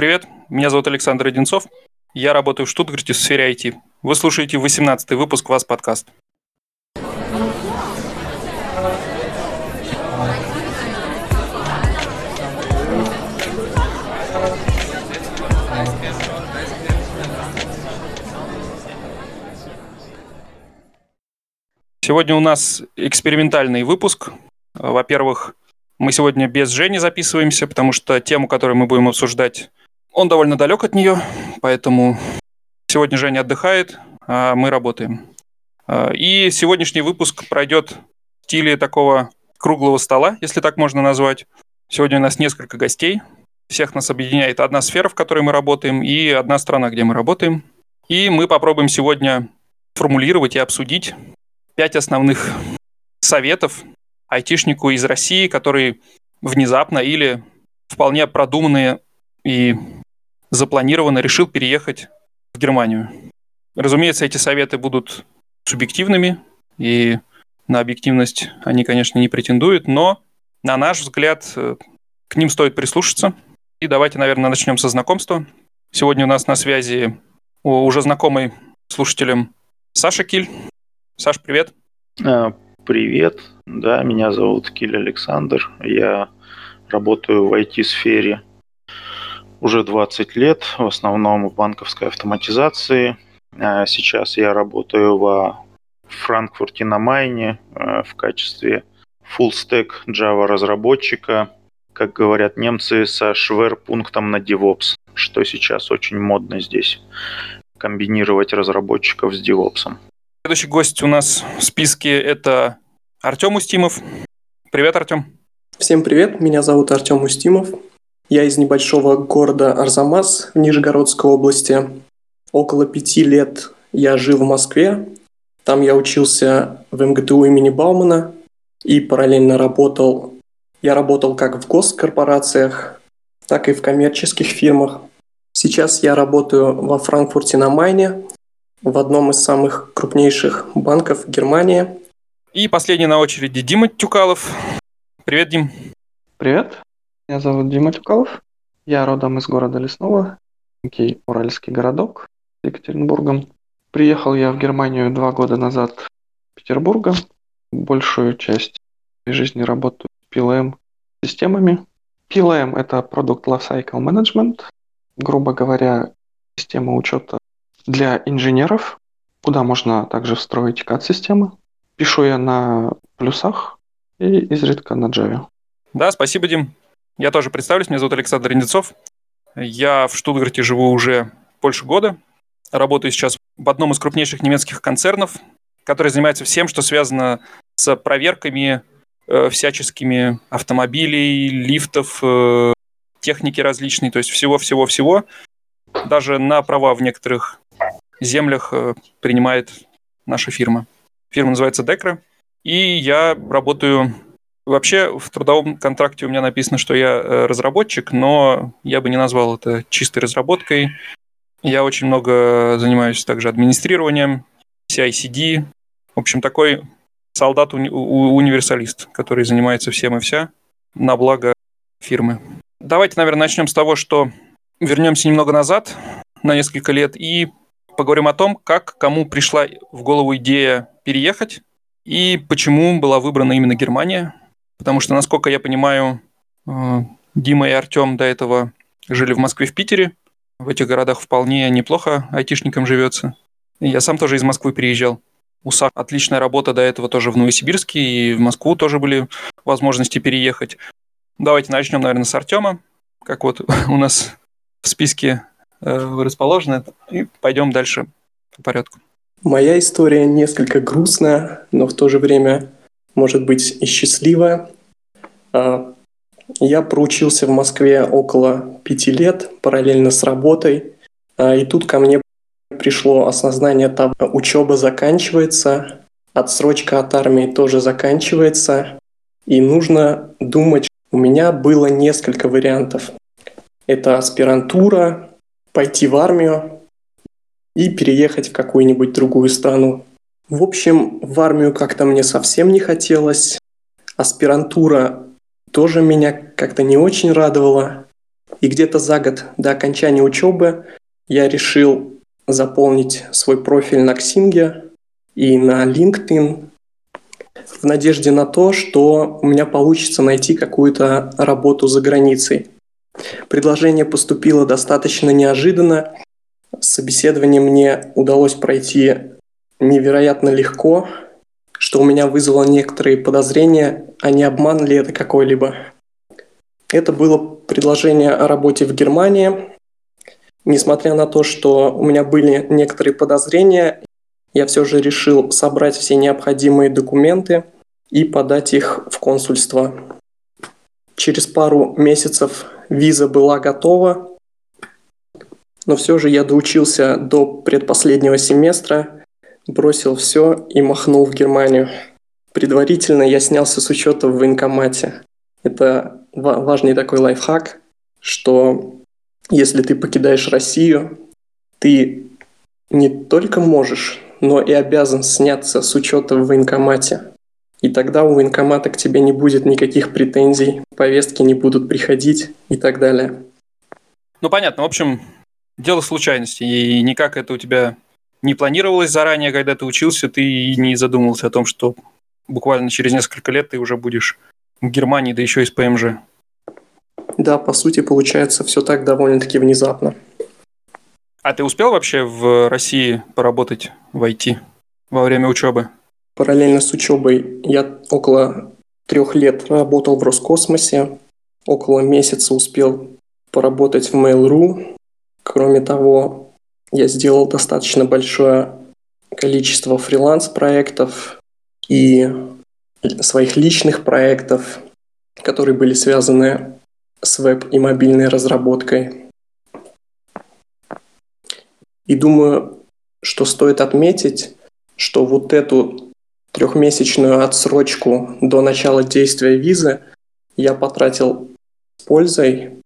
Привет, меня зовут Александр Одинцов. Я работаю в Штутгарте в сфере IT. Вы слушаете 18-й выпуск «Вас подкаст». Сегодня у нас экспериментальный выпуск. Во-первых, мы сегодня без Жени записываемся, потому что тему, которую мы будем обсуждать, он довольно далек от нее, поэтому сегодня Женя отдыхает, а мы работаем. А, и сегодняшний выпуск пройдет в стиле такого круглого стола, если так можно назвать. Сегодня у нас несколько гостей. Всех нас объединяет одна сфера, в которой мы работаем, и одна страна, где мы работаем. И мы попробуем сегодня формулировать и обсудить пять основных советов айтишнику из России, который внезапно или вполне продуманные и запланированно решил переехать в Германию. Разумеется, эти советы будут субъективными, и на объективность они, конечно, не претендуют, но, на наш взгляд, э, к ним стоит прислушаться. И давайте, наверное, начнем со знакомства. Сегодня у нас на связи уже знакомый слушателям Саша Киль. Саш, привет. А, привет. Да, меня зовут Киль Александр. Я работаю в IT-сфере уже 20 лет, в основном в банковской автоматизации. А, сейчас я работаю во Франкфурте на Майне а, в качестве full stack Java разработчика, как говорят немцы, со шверпунктом на DevOps, что сейчас очень модно здесь, комбинировать разработчиков с DevOps. Следующий гость у нас в списке это Артем Устимов. Привет, Артем. Всем привет, меня зовут Артем Устимов. Я из небольшого города Арзамас в Нижегородской области. Около пяти лет я жил в Москве. Там я учился в МГТУ имени Баумана и параллельно работал. Я работал как в госкорпорациях, так и в коммерческих фирмах. Сейчас я работаю во Франкфурте на Майне, в одном из самых крупнейших банков Германии. И последний на очереди Дима Тюкалов. Привет, Дим. Привет. Меня зовут Дима Тюкалов. Я родом из города Лесного, некий уральский городок с Екатеринбургом. Приехал я в Германию два года назад в Петербурга. Большую часть жизни работаю с PLM системами. PLM – это Product Lifecycle Management. Грубо говоря, система учета для инженеров, куда можно также встроить CAD-системы. Пишу я на плюсах и изредка на Java. Да, спасибо, Дим. Я тоже представлюсь, меня зовут Александр Индецов. Я в Штутгарте живу уже больше года. Работаю сейчас в одном из крупнейших немецких концернов, который занимается всем, что связано с проверками э, всяческими автомобилей, лифтов, э, техники различной, то есть всего-всего-всего. Даже на права в некоторых землях э, принимает наша фирма. Фирма называется Декра. И я работаю Вообще в трудовом контракте у меня написано, что я э, разработчик, но я бы не назвал это чистой разработкой. Я очень много занимаюсь также администрированием, CI-CD. В общем, такой солдат-универсалист, который занимается всем и вся на благо фирмы. Давайте, наверное, начнем с того, что вернемся немного назад на несколько лет и поговорим о том, как кому пришла в голову идея переехать и почему была выбрана именно Германия. Потому что, насколько я понимаю, э, Дима и Артем до этого жили в Москве, в Питере. В этих городах вполне неплохо айтишникам живется. Я сам тоже из Москвы приезжал. У САК отличная работа до этого тоже в Новосибирске, и в Москву тоже были возможности переехать. Давайте начнем, наверное, с Артема, как вот у нас в списке э, расположено, и пойдем дальше по порядку. Моя история несколько грустная, но в то же время может быть и счастливая. Я проучился в Москве около пяти лет, параллельно с работой. А, и тут ко мне пришло осознание того, учеба заканчивается, отсрочка от армии тоже заканчивается, и нужно думать. У меня было несколько вариантов. Это аспирантура, пойти в армию и переехать в какую-нибудь другую страну. В общем, в армию как-то мне совсем не хотелось. Аспирантура тоже меня как-то не очень радовала. И где-то за год до окончания учебы я решил заполнить свой профиль на Xing и на LinkedIn в надежде на то, что у меня получится найти какую-то работу за границей. Предложение поступило достаточно неожиданно. Собеседование мне удалось пройти невероятно легко, что у меня вызвало некоторые подозрения, а не обман ли это какой-либо. Это было предложение о работе в Германии. Несмотря на то, что у меня были некоторые подозрения, я все же решил собрать все необходимые документы и подать их в консульство. Через пару месяцев виза была готова, но все же я доучился до предпоследнего семестра, бросил все и махнул в Германию. Предварительно я снялся с учета в военкомате. Это важный такой лайфхак, что если ты покидаешь Россию, ты не только можешь, но и обязан сняться с учета в военкомате. И тогда у военкомата к тебе не будет никаких претензий, повестки не будут приходить и так далее. Ну, понятно. В общем, дело случайности. И никак это у тебя не планировалось заранее, когда ты учился, ты не задумывался о том, что буквально через несколько лет ты уже будешь в Германии, да еще и с ПМЖ. Да, по сути, получается все так довольно-таки внезапно. А ты успел вообще в России поработать в IT во время учебы? Параллельно с учебой я около трех лет работал в Роскосмосе, около месяца успел поработать в Mail.ru. Кроме того, я сделал достаточно большое количество фриланс-проектов и своих личных проектов, которые были связаны с веб и мобильной разработкой. И думаю, что стоит отметить, что вот эту трехмесячную отсрочку до начала действия визы я потратил с пользой.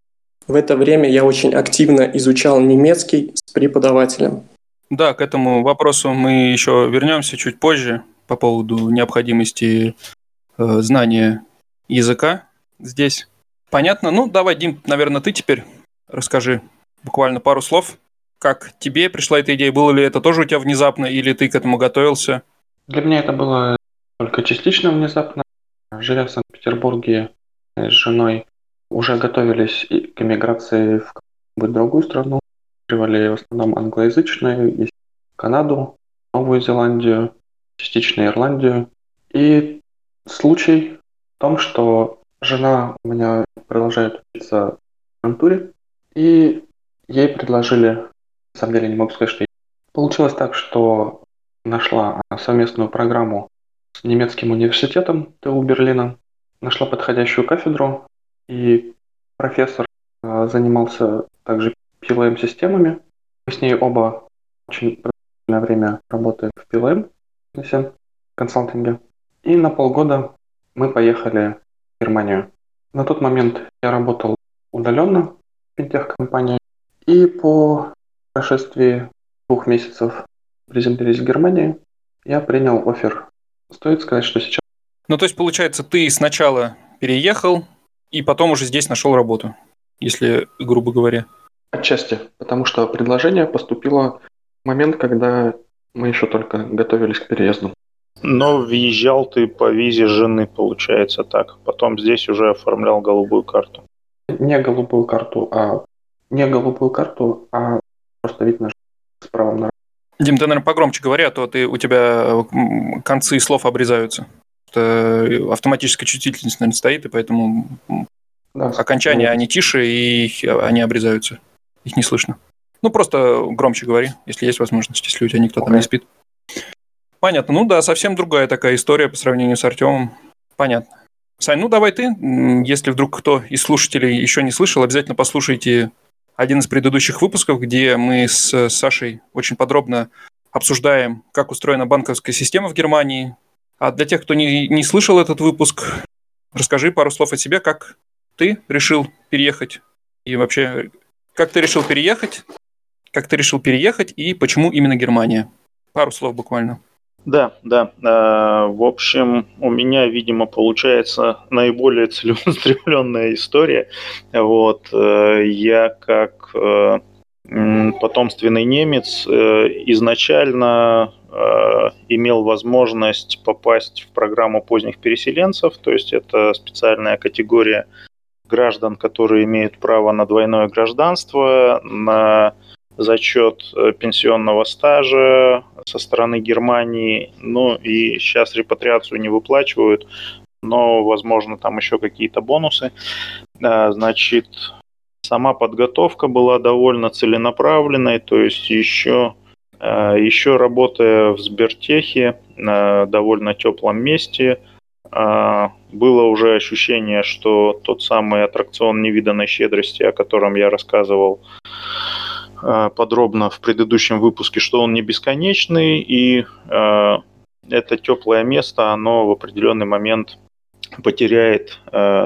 В это время я очень активно изучал немецкий с преподавателем. Да, к этому вопросу мы еще вернемся чуть позже по поводу необходимости э, знания языка здесь. Понятно? Ну, давай, Дим, наверное, ты теперь расскажи буквально пару слов. Как тебе пришла эта идея? Было ли это тоже у тебя внезапно, или ты к этому готовился? Для меня это было только частично внезапно. Живя в Санкт-Петербурге с женой, уже готовились к эмиграции в какую-нибудь другую страну. Открывали в основном англоязычную, есть Канаду, Новую Зеландию, частично Ирландию. И случай в том, что жена у меня продолжает учиться в контуре, и ей предложили, на самом деле не могу сказать, что Получилось так, что нашла совместную программу с немецким университетом ТУ Берлина, нашла подходящую кафедру, и профессор а, занимался также PLM-системами. Мы с ней оба очень продолжительное время работаем в PLM, консалтинге. И на полгода мы поехали в Германию. На тот момент я работал удаленно в финтех-компании. И по прошествии двух месяцев приземлились в Германии, я принял офер. Стоит сказать, что сейчас... Ну, то есть, получается, ты сначала переехал, и потом уже здесь нашел работу, если грубо говоря. Отчасти, потому что предложение поступило в момент, когда мы еще только готовились к переезду. Но въезжал ты по визе жены, получается так. Потом здесь уже оформлял голубую карту. Не голубую карту, а не голубую карту, а просто вид на с правом на Дим, ты, наверное, погромче говори, а то ты, у тебя концы слов обрезаются. Это автоматическая чувствительность, наверное, стоит, и поэтому да, окончания, они тише, и они обрезаются. Их не слышно. Ну, просто громче говори, если есть возможность, если у тебя никто okay. там не спит. Понятно. Ну да, совсем другая такая история по сравнению с Артемом. Понятно. Сань, ну давай ты, если вдруг кто из слушателей еще не слышал, обязательно послушайте один из предыдущих выпусков, где мы с Сашей очень подробно обсуждаем, как устроена банковская система в Германии. А для тех, кто не, не слышал этот выпуск, расскажи пару слов о себе, как ты решил переехать и вообще, как ты решил переехать, как ты решил переехать и почему именно Германия. Пару слов буквально. Да, да. Э, в общем, у меня, видимо, получается наиболее целеустремленная история. Вот. Э, я как э, потомственный немец изначально имел возможность попасть в программу поздних переселенцев, то есть это специальная категория граждан, которые имеют право на двойное гражданство, на зачет э, пенсионного стажа со стороны Германии. Ну и сейчас репатриацию не выплачивают, но, возможно, там еще какие-то бонусы. Значит, сама подготовка была довольно целенаправленной, то есть еще, э, еще работая в Сбертехе на довольно теплом месте, э, было уже ощущение, что тот самый аттракцион невиданной щедрости, о котором я рассказывал, Э, подробно в предыдущем выпуске, что он не бесконечный, и это теплое место, оно в определенный момент потеряет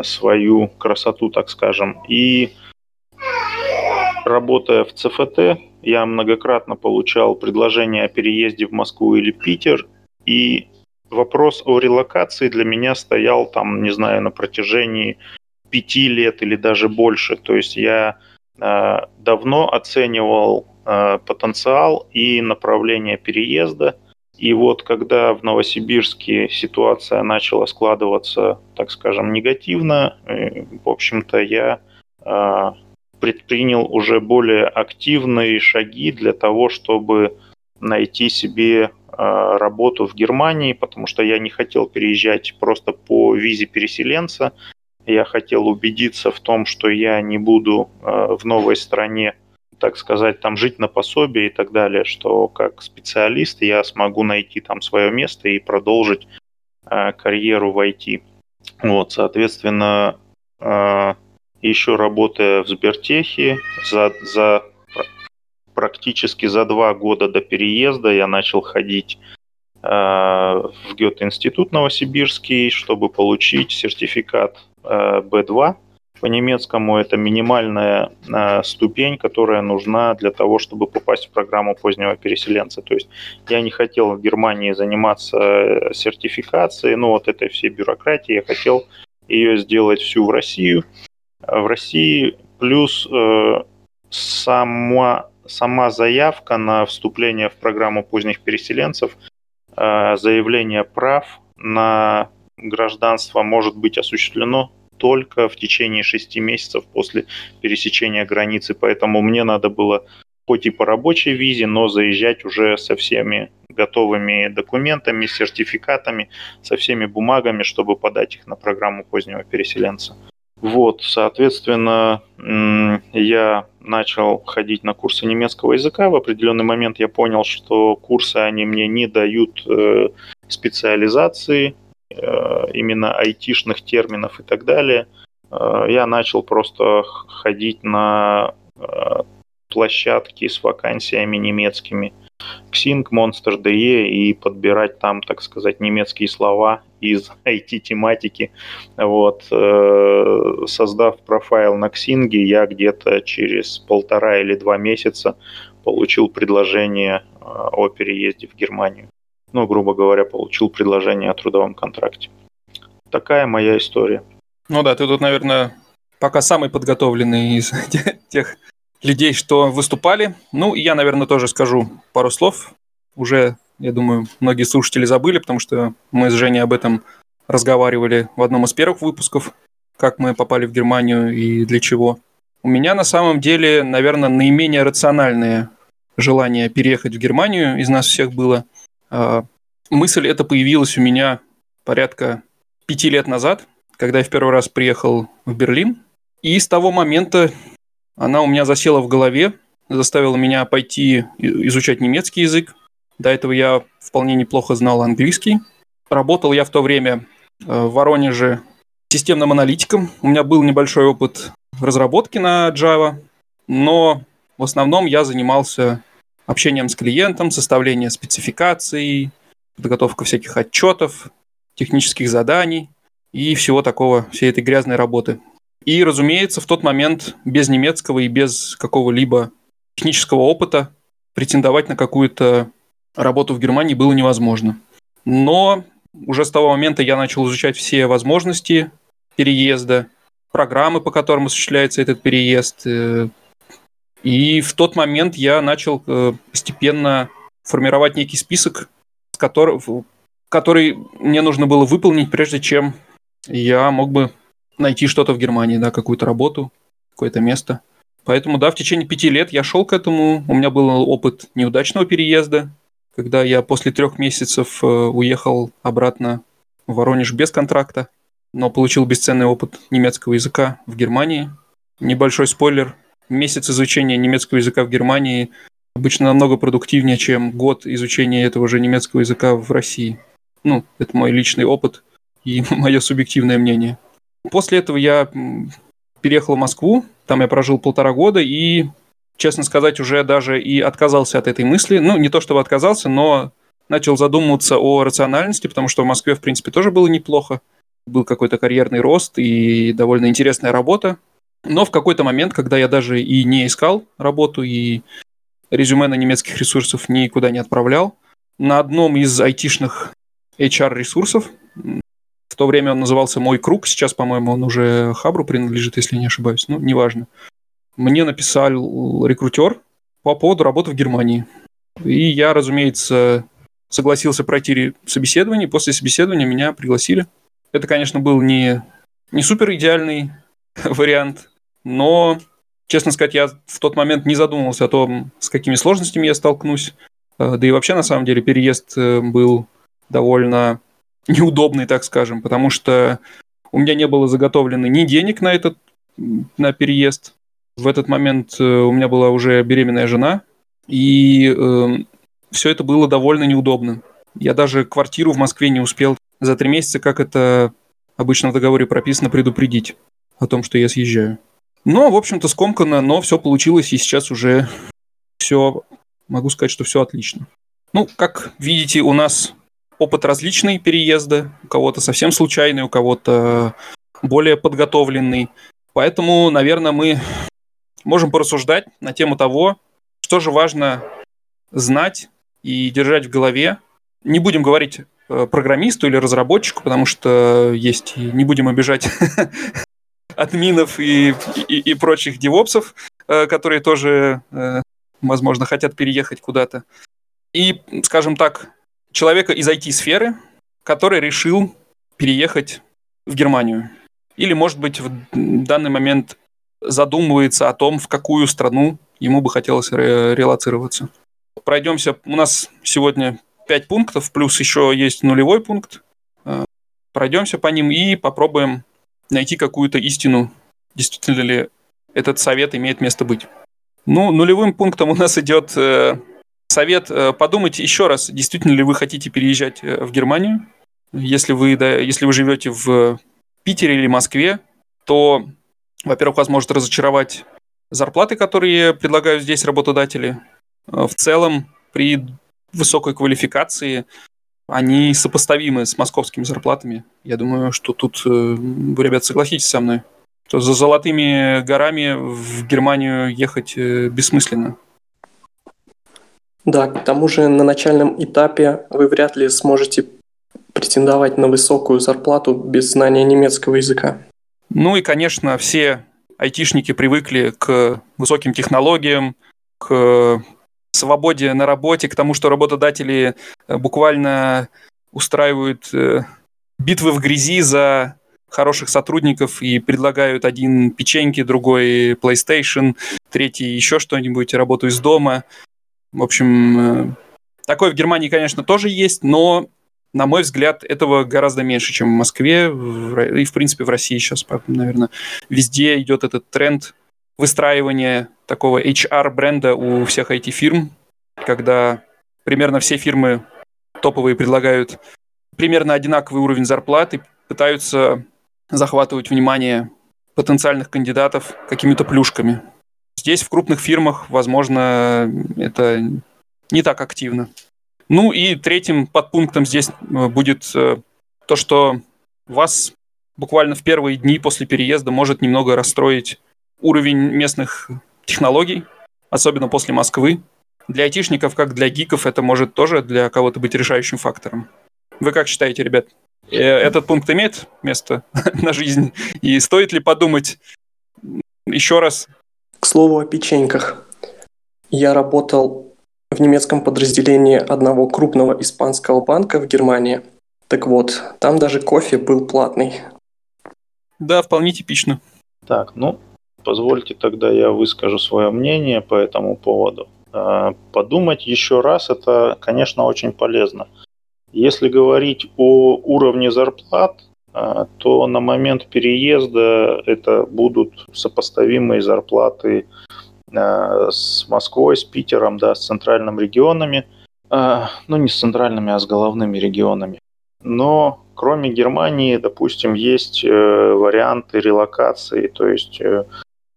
свою красоту, так скажем. И работая в ЦФТ, я многократно получал предложения о переезде в Москву или Питер, и вопрос о релокации для меня стоял там, не знаю, на протяжении пяти лет или даже больше. То есть я Э, давно оценивал э, потенциал и направление переезда. И вот когда в Новосибирске ситуация начала складываться, так скажем, негативно, э, в общем-то, я предпринял уже более активные шаги для того, чтобы найти себе работу в Германии, потому что я не хотел переезжать просто по визе переселенца, я хотел убедиться в том, что я не буду э, в новой стране, так сказать, там жить на пособие и так далее, что как специалист я смогу найти там свое место и продолжить э, карьеру в IT. Вот, соответственно, еще работая в Сбертехе, за, за практически за два года до переезда я начал ходить в Гёте-институт Новосибирский, чтобы получить сертификат B2 по-немецкому это минимальная э, ступень, которая нужна для того, чтобы попасть в программу позднего переселенца. То есть я не хотел в Германии заниматься э, сертификацией, ну вот этой всей бюрократией, я хотел ее сделать всю в Россию. В России плюс э, сама, сама заявка на вступление в программу поздних переселенцев, э, заявление прав на гражданство может быть осуществлено только в течение шести месяцев после пересечения границы. Поэтому мне надо было хоть и по рабочей визе, но заезжать уже со всеми готовыми документами, сертификатами, со всеми бумагами, чтобы подать их на программу позднего переселенца. Вот, соответственно, я начал ходить на курсы немецкого языка. В определенный момент я понял, что курсы они мне не дают э, специализации, Э, именно айтишных терминов и так далее, э, я начал просто ходить на площадки с вакансиями немецкими. Xing, Monster.de и подбирать там, так сказать, немецкие слова из IT-тематики. Вот. Создав профайл на Xing, я где-то через полтора или два месяца получил предложение о переезде в Германию ну, грубо говоря, получил предложение о трудовом контракте. Такая моя история. Ну да, ты тут, наверное, пока самый подготовленный из тех людей, что выступали. Ну, я, наверное, тоже скажу пару слов. Уже, я думаю, многие слушатели забыли, потому что мы с Женей об этом разговаривали в одном из первых выпусков, как мы попали в Германию и для чего. У меня на самом деле, наверное, наименее рациональное желание переехать в Германию из нас всех было – а, мысль эта появилась у меня порядка пяти лет назад, когда я в первый раз приехал в Берлин. И с того момента она у меня засела в голове, заставила меня пойти изучать немецкий язык. До этого я вполне неплохо знал английский. Работал я в то время э, в Воронеже системным аналитиком. У меня был небольшой опыт разработки на Java, но в основном я занимался общением с клиентом, составление спецификаций, подготовка всяких отчетов, технических заданий и всего такого, всей этой грязной работы. И, разумеется, в тот момент без немецкого и без какого-либо технического опыта претендовать на какую-то работу в Германии было невозможно. Но уже с того момента я начал изучать все возможности переезда, программы, по которым осуществляется этот переезд. Э, и в тот момент я начал э, постепенно формировать некий список, который, мне нужно было выполнить, прежде чем я мог бы найти что-то в Германии, да, какую-то работу, какое-то место. Поэтому, да, в течение пяти лет я шел к этому. У меня был опыт неудачного переезда, когда я после трех месяцев э, уехал обратно в Воронеж без контракта, но получил бесценный опыт немецкого языка в Германии. Небольшой спойлер. Месяц изучения немецкого языка в Германии обычно намного продуктивнее, чем год изучения этого же немецкого языка в России. Ну, это мой личный опыт и мое субъективное мнение. После этого я переехал в Москву, там я прожил полтора года и, честно сказать, уже даже и отказался от этой мысли. Ну, не то чтобы отказался, но начал задумываться о рациональности, потому что в Москве, в принципе, тоже было неплохо. Был какой-то карьерный рост и довольно интересная работа. Но в какой-то момент, когда я даже и не искал работу, и резюме на немецких ресурсов никуда не отправлял, на одном из айтишных HR-ресурсов, в то время он назывался «Мой круг», сейчас, по-моему, он уже Хабру принадлежит, если не ошибаюсь, ну, неважно. Мне написал рекрутер по поводу работы в Германии. И я, разумеется, согласился пройти собеседование. После собеседования меня пригласили. Это, конечно, был не, не супер идеальный вариант, но, честно сказать, я в тот момент не задумывался о том, с какими сложностями я столкнусь. Э, да и вообще, на самом деле, переезд э, был довольно неудобный, так скажем, потому что у меня не было заготовлено ни денег на этот на переезд. В этот момент э, у меня была уже беременная жена, и э, эм, все это было довольно неудобно. Я даже квартиру в Москве не успел за три месяца, как это обычно в договоре прописано, предупредить о том, что я съезжаю. Но, в общем-то, скомканно, но все получилось, и сейчас уже все, могу сказать, что все отлично. Ну, как видите, у нас опыт различный переезда, у кого-то совсем случайный, у кого-то более подготовленный. Поэтому, наверное, мы можем порассуждать на тему того, что же важно знать и держать в голове. Не будем говорить э, программисту или разработчику, потому что есть, не будем обижать админов и, и, и прочих девопсов, э, которые тоже, э, возможно, хотят переехать куда-то. И, скажем так, человека из IT-сферы, который решил переехать в Германию. Или, может быть, в данный момент задумывается о том, в какую страну ему бы хотелось ре- релацироваться. Пройдемся. У нас сегодня 5 пунктов, плюс еще есть нулевой пункт. Э, пройдемся по ним и попробуем найти какую-то истину, действительно ли этот совет имеет место быть. Ну, нулевым пунктом у нас идет э, совет э, подумать еще раз, действительно ли вы хотите переезжать в Германию. Если вы, да, если вы живете в Питере или Москве, то, во-первых, вас может разочаровать зарплаты, которые предлагают здесь работодатели. Э, в целом, при высокой квалификации они сопоставимы с московскими зарплатами. Я думаю, что тут вы, ребят, согласитесь со мной, что за золотыми горами в Германию ехать бессмысленно. Да, к тому же на начальном этапе вы вряд ли сможете претендовать на высокую зарплату без знания немецкого языка. Ну и, конечно, все айтишники привыкли к высоким технологиям, к свободе на работе, к тому, что работодатели э, буквально устраивают э, битвы в грязи за хороших сотрудников и предлагают один печеньки, другой PlayStation, третий еще что-нибудь, работу из дома. В общем, э, такое в Германии, конечно, тоже есть, но, на мой взгляд, этого гораздо меньше, чем в Москве и, в принципе, в России сейчас, наверное. Везде идет этот тренд выстраивания такого HR-бренда у всех IT-фирм, когда примерно все фирмы топовые предлагают примерно одинаковый уровень зарплаты, пытаются захватывать внимание потенциальных кандидатов какими-то плюшками. Здесь в крупных фирмах, возможно, это не так активно. Ну и третьим подпунктом здесь э, будет э, то, что вас буквально в первые дни после переезда может немного расстроить уровень местных технологий, особенно после Москвы. Для айтишников, как для гиков, это может тоже для кого-то быть решающим фактором. Вы как считаете, ребят? Э, этот пункт имеет место на жизнь? И стоит ли подумать еще раз? К слову о печеньках. Я работал в немецком подразделении одного крупного испанского банка в Германии. Так вот, там даже кофе был платный. Да, вполне типично. Так, ну, позвольте тогда я выскажу свое мнение по этому поводу. А, подумать еще раз, это, конечно, очень полезно. Если говорить о уровне зарплат, а, то на момент переезда это будут сопоставимые зарплаты с Москвой, с Питером, да, с центральными регионами. Ну, не с центральными, а с головными регионами. Но кроме Германии, допустим, есть э, варианты релокации, то есть э,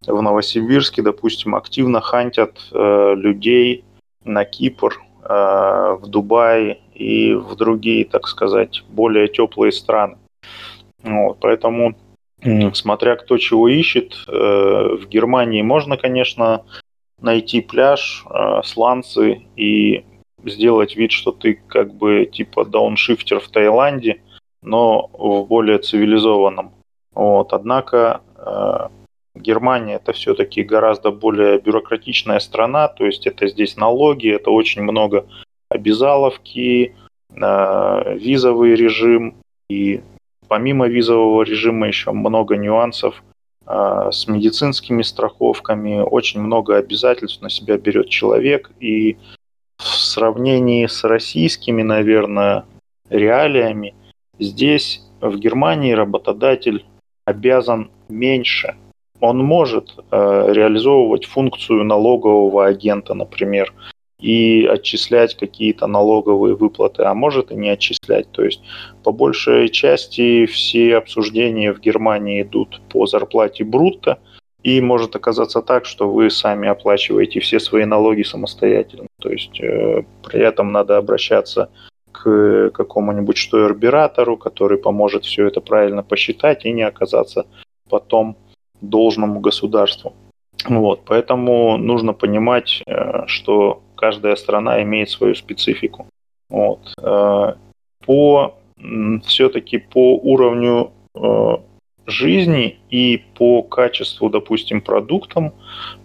в Новосибирске, допустим, активно хантят э, людей на Кипр, в Дубай и в другие, так сказать, более теплые страны. Вот, поэтому, смотря кто чего ищет, э, в Германии можно, конечно, найти пляж, э, сланцы и сделать вид, что ты как бы типа дауншифтер в Таиланде, но в более цивилизованном. Вот. Однако э, Германия это все-таки гораздо более бюрократичная страна, то есть это здесь налоги, это очень много обязаловки, визовый режим и помимо визового режима еще много нюансов э, с медицинскими страховками, очень много обязательств на себя берет человек. И в сравнении с российскими, наверное, реалиями, здесь в Германии работодатель обязан меньше. Он может э, реализовывать функцию налогового агента, например, и отчислять какие-то налоговые выплаты, а может и не отчислять. То есть по большей части все обсуждения в Германии идут по зарплате брутто, и может оказаться так, что вы сами оплачиваете все свои налоги самостоятельно. То есть э, при этом надо обращаться к какому-нибудь штойербиратору, который поможет все это правильно посчитать и не оказаться потом должному государству. Вот, поэтому нужно понимать, э, что каждая страна имеет свою специфику. Вот. Э, по все-таки по уровню э, жизни и по качеству, допустим, продуктам,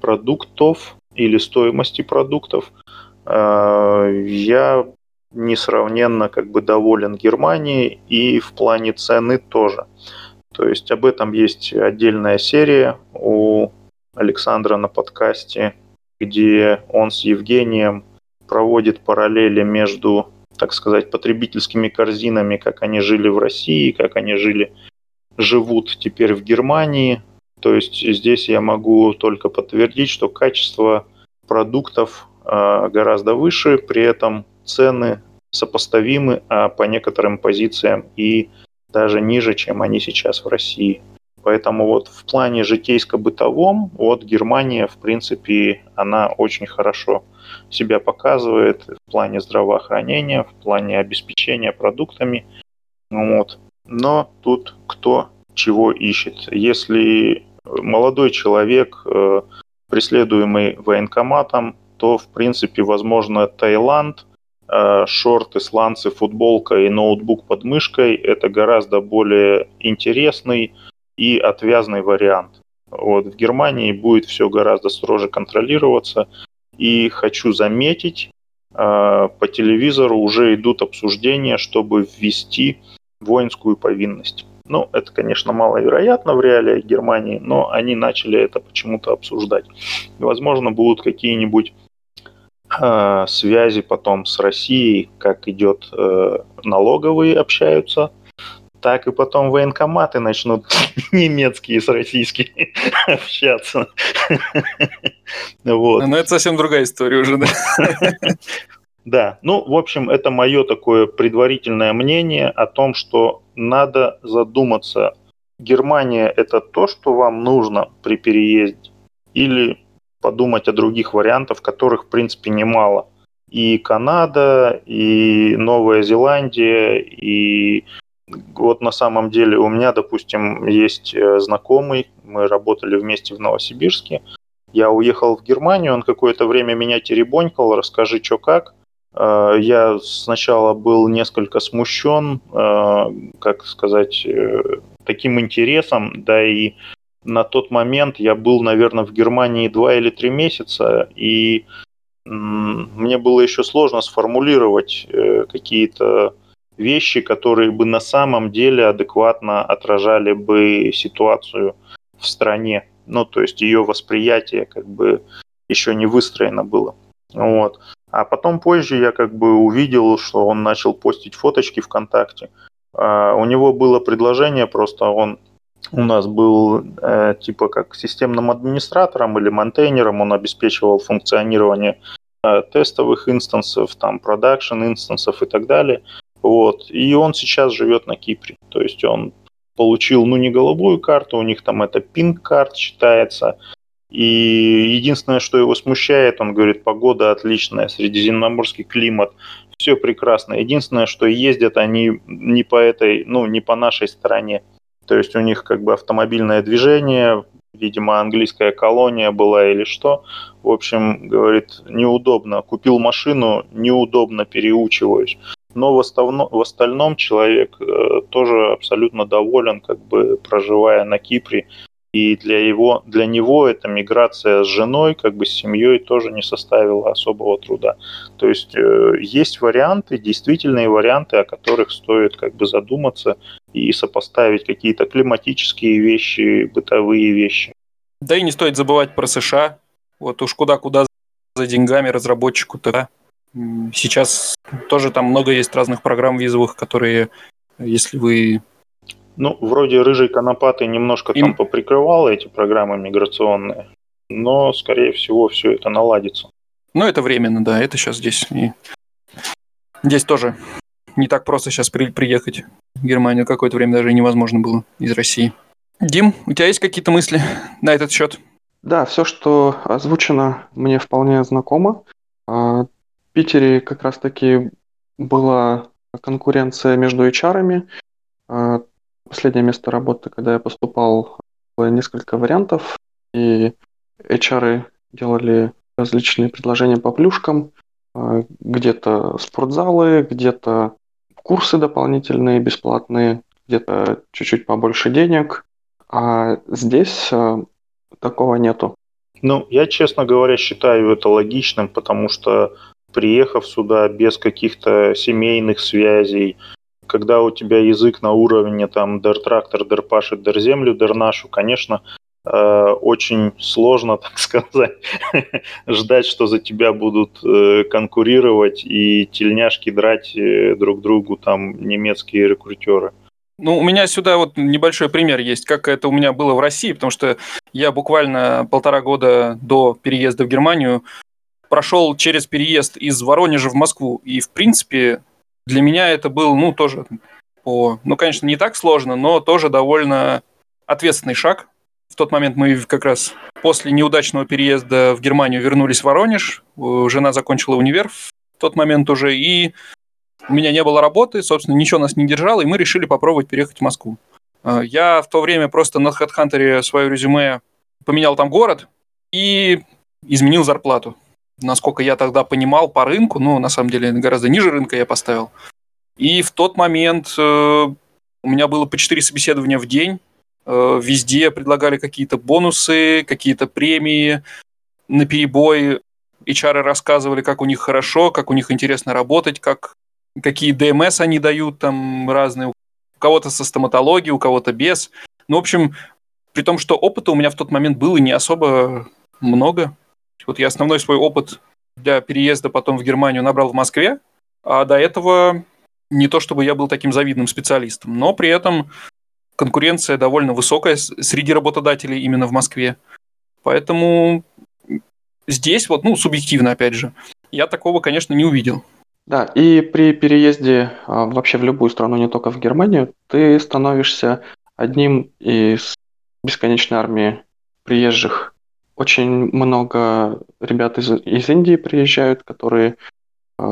продуктов или стоимости продуктов, я несравненно как бы доволен Германией и в плане цены тоже. То есть об этом есть отдельная серия у Александра на подкасте, где он с Евгением проводит параллели между, так сказать, потребительскими корзинами, как они жили в России, как они жили, живут теперь в Германии. То есть здесь я могу только подтвердить, что качество продуктов э, гораздо выше, при этом цены сопоставимы, а по некоторым позициям и даже ниже, чем они сейчас в России. Поэтому вот в плане житейско-бытовом, вот Германия, в принципе, она очень хорошо себя показывает в плане здравоохранения, в плане обеспечения продуктами. Вот. Но тут кто чего ищет. Если молодой человек, э, преследуемый военкоматом, то, в принципе, возможно, Таиланд – Э, шорты, сланцы, футболка и ноутбук под мышкой – это гораздо более интересный и отвязный вариант. Вот, в Германии будет все гораздо строже контролироваться. И хочу заметить, э, по телевизору уже идут обсуждения, чтобы ввести воинскую повинность. Ну, это, конечно, маловероятно в реалиях Германии, но они начали это почему-то обсуждать. Возможно, будут какие-нибудь э, связи потом с Россией, как идет э, налоговые общаются, так и потом военкоматы начнут немецкие с российскими общаться. вот. Но это совсем другая история уже, да? Да, ну, в общем, это мое такое предварительное мнение о том, что надо задуматься, Германия это то, что вам нужно при переезде, или подумать о других вариантах, которых, в принципе, немало. И Канада, и Новая Зеландия, и вот на самом деле у меня, допустим, есть э, знакомый, мы работали вместе в Новосибирске. Я уехал в Германию, он какое-то время меня теребонькал, расскажи, что как. Э, я сначала был несколько смущен, э, как сказать, таким интересом, да и на тот момент я был, наверное, в Германии два или три месяца, и мне было еще сложно сформулировать какие-то вещи, которые бы на самом деле адекватно отражали бы ситуацию в стране. Ну, то есть ее восприятие как бы еще не выстроено было. Вот. А потом позже я как бы увидел, что он начал постить фоточки ВКонтакте. А, у него было предложение, просто он у нас был э, типа как системным администратором или монтейнером, он обеспечивал функционирование э, тестовых инстансов, там, продакшн инстансов и так далее. Вот. И он сейчас живет на Кипре. То есть он получил, ну, не голубую карту, у них там это пинг-карт считается, и единственное, что его смущает, он говорит, погода отличная, средиземноморский климат, все прекрасно. Единственное, что ездят они не по этой, ну, не по нашей стороне. То есть у них как бы автомобильное движение, видимо, английская колония была или что. В общем, говорит, неудобно. Купил машину, неудобно переучиваюсь. Но в остальном, в остальном человек э, тоже абсолютно доволен, как бы проживая на Кипре и для, его, для него эта миграция с женой, как бы с семьей тоже не составила особого труда. То есть э, есть варианты, действительные варианты, о которых стоит как бы задуматься и сопоставить какие-то климатические вещи, бытовые вещи. Да и не стоит забывать про США. Вот уж куда-куда за деньгами разработчику-то. Сейчас тоже там много есть разных программ визовых, которые, если вы ну, вроде рыжий конопатый немножко Им... там поприкрывал эти программы миграционные, но, скорее всего, все это наладится. Ну, это временно, да, это сейчас здесь. И... Здесь тоже не так просто сейчас при... приехать в Германию. Какое-то время даже невозможно было из России. Дим, у тебя есть какие-то мысли на этот счет? Да, все, что озвучено, мне вполне знакомо. А, Питере как раз-таки была конкуренция между HR-ами. Последнее место работы, когда я поступал, было несколько вариантов, и HR делали различные предложения по плюшкам, а, где-то спортзалы, где-то курсы дополнительные, бесплатные, где-то чуть-чуть побольше денег, а здесь а, такого нету. Ну, я, честно говоря, считаю это логичным, потому что приехав сюда без каких-то семейных связей, когда у тебя язык на уровне там дер трактор, дер пашет, дер землю, дер нашу, конечно, э, очень сложно, так сказать, ждать, что за тебя будут э, конкурировать и тельняшки драть э, друг другу там немецкие рекрутеры. Ну, у меня сюда вот небольшой пример есть, как это у меня было в России, потому что я буквально полтора года до переезда в Германию прошел через переезд из Воронежа в Москву. И, в принципе, для меня это был, ну, тоже по... Ну, конечно, не так сложно, но тоже довольно ответственный шаг. В тот момент мы как раз после неудачного переезда в Германию вернулись в Воронеж. Жена закончила универ в тот момент уже, и у меня не было работы, собственно, ничего нас не держало, и мы решили попробовать переехать в Москву. А, я в то время просто на HeadHunter свое резюме поменял там город и изменил зарплату насколько я тогда понимал, по рынку, ну, на самом деле, гораздо ниже рынка я поставил. И в тот момент э, у меня было по 4 собеседования в день. Э, везде предлагали какие-то бонусы, какие-то премии. На перебой HR рассказывали, как у них хорошо, как у них интересно работать, как, какие ДМС они дают там разные. У кого-то со стоматологией, у кого-то без. Ну, в общем, при том, что опыта у меня в тот момент было не особо много. Вот я основной свой опыт для переезда потом в Германию набрал в Москве, а до этого не то чтобы я был таким завидным специалистом, но при этом конкуренция довольно высокая среди работодателей именно в Москве. Поэтому здесь вот, ну, субъективно, опять же, я такого, конечно, не увидел. Да, и при переезде а, вообще в любую страну, не только в Германию, ты становишься одним из бесконечной армии приезжих очень много ребят из, из Индии приезжают, которые э,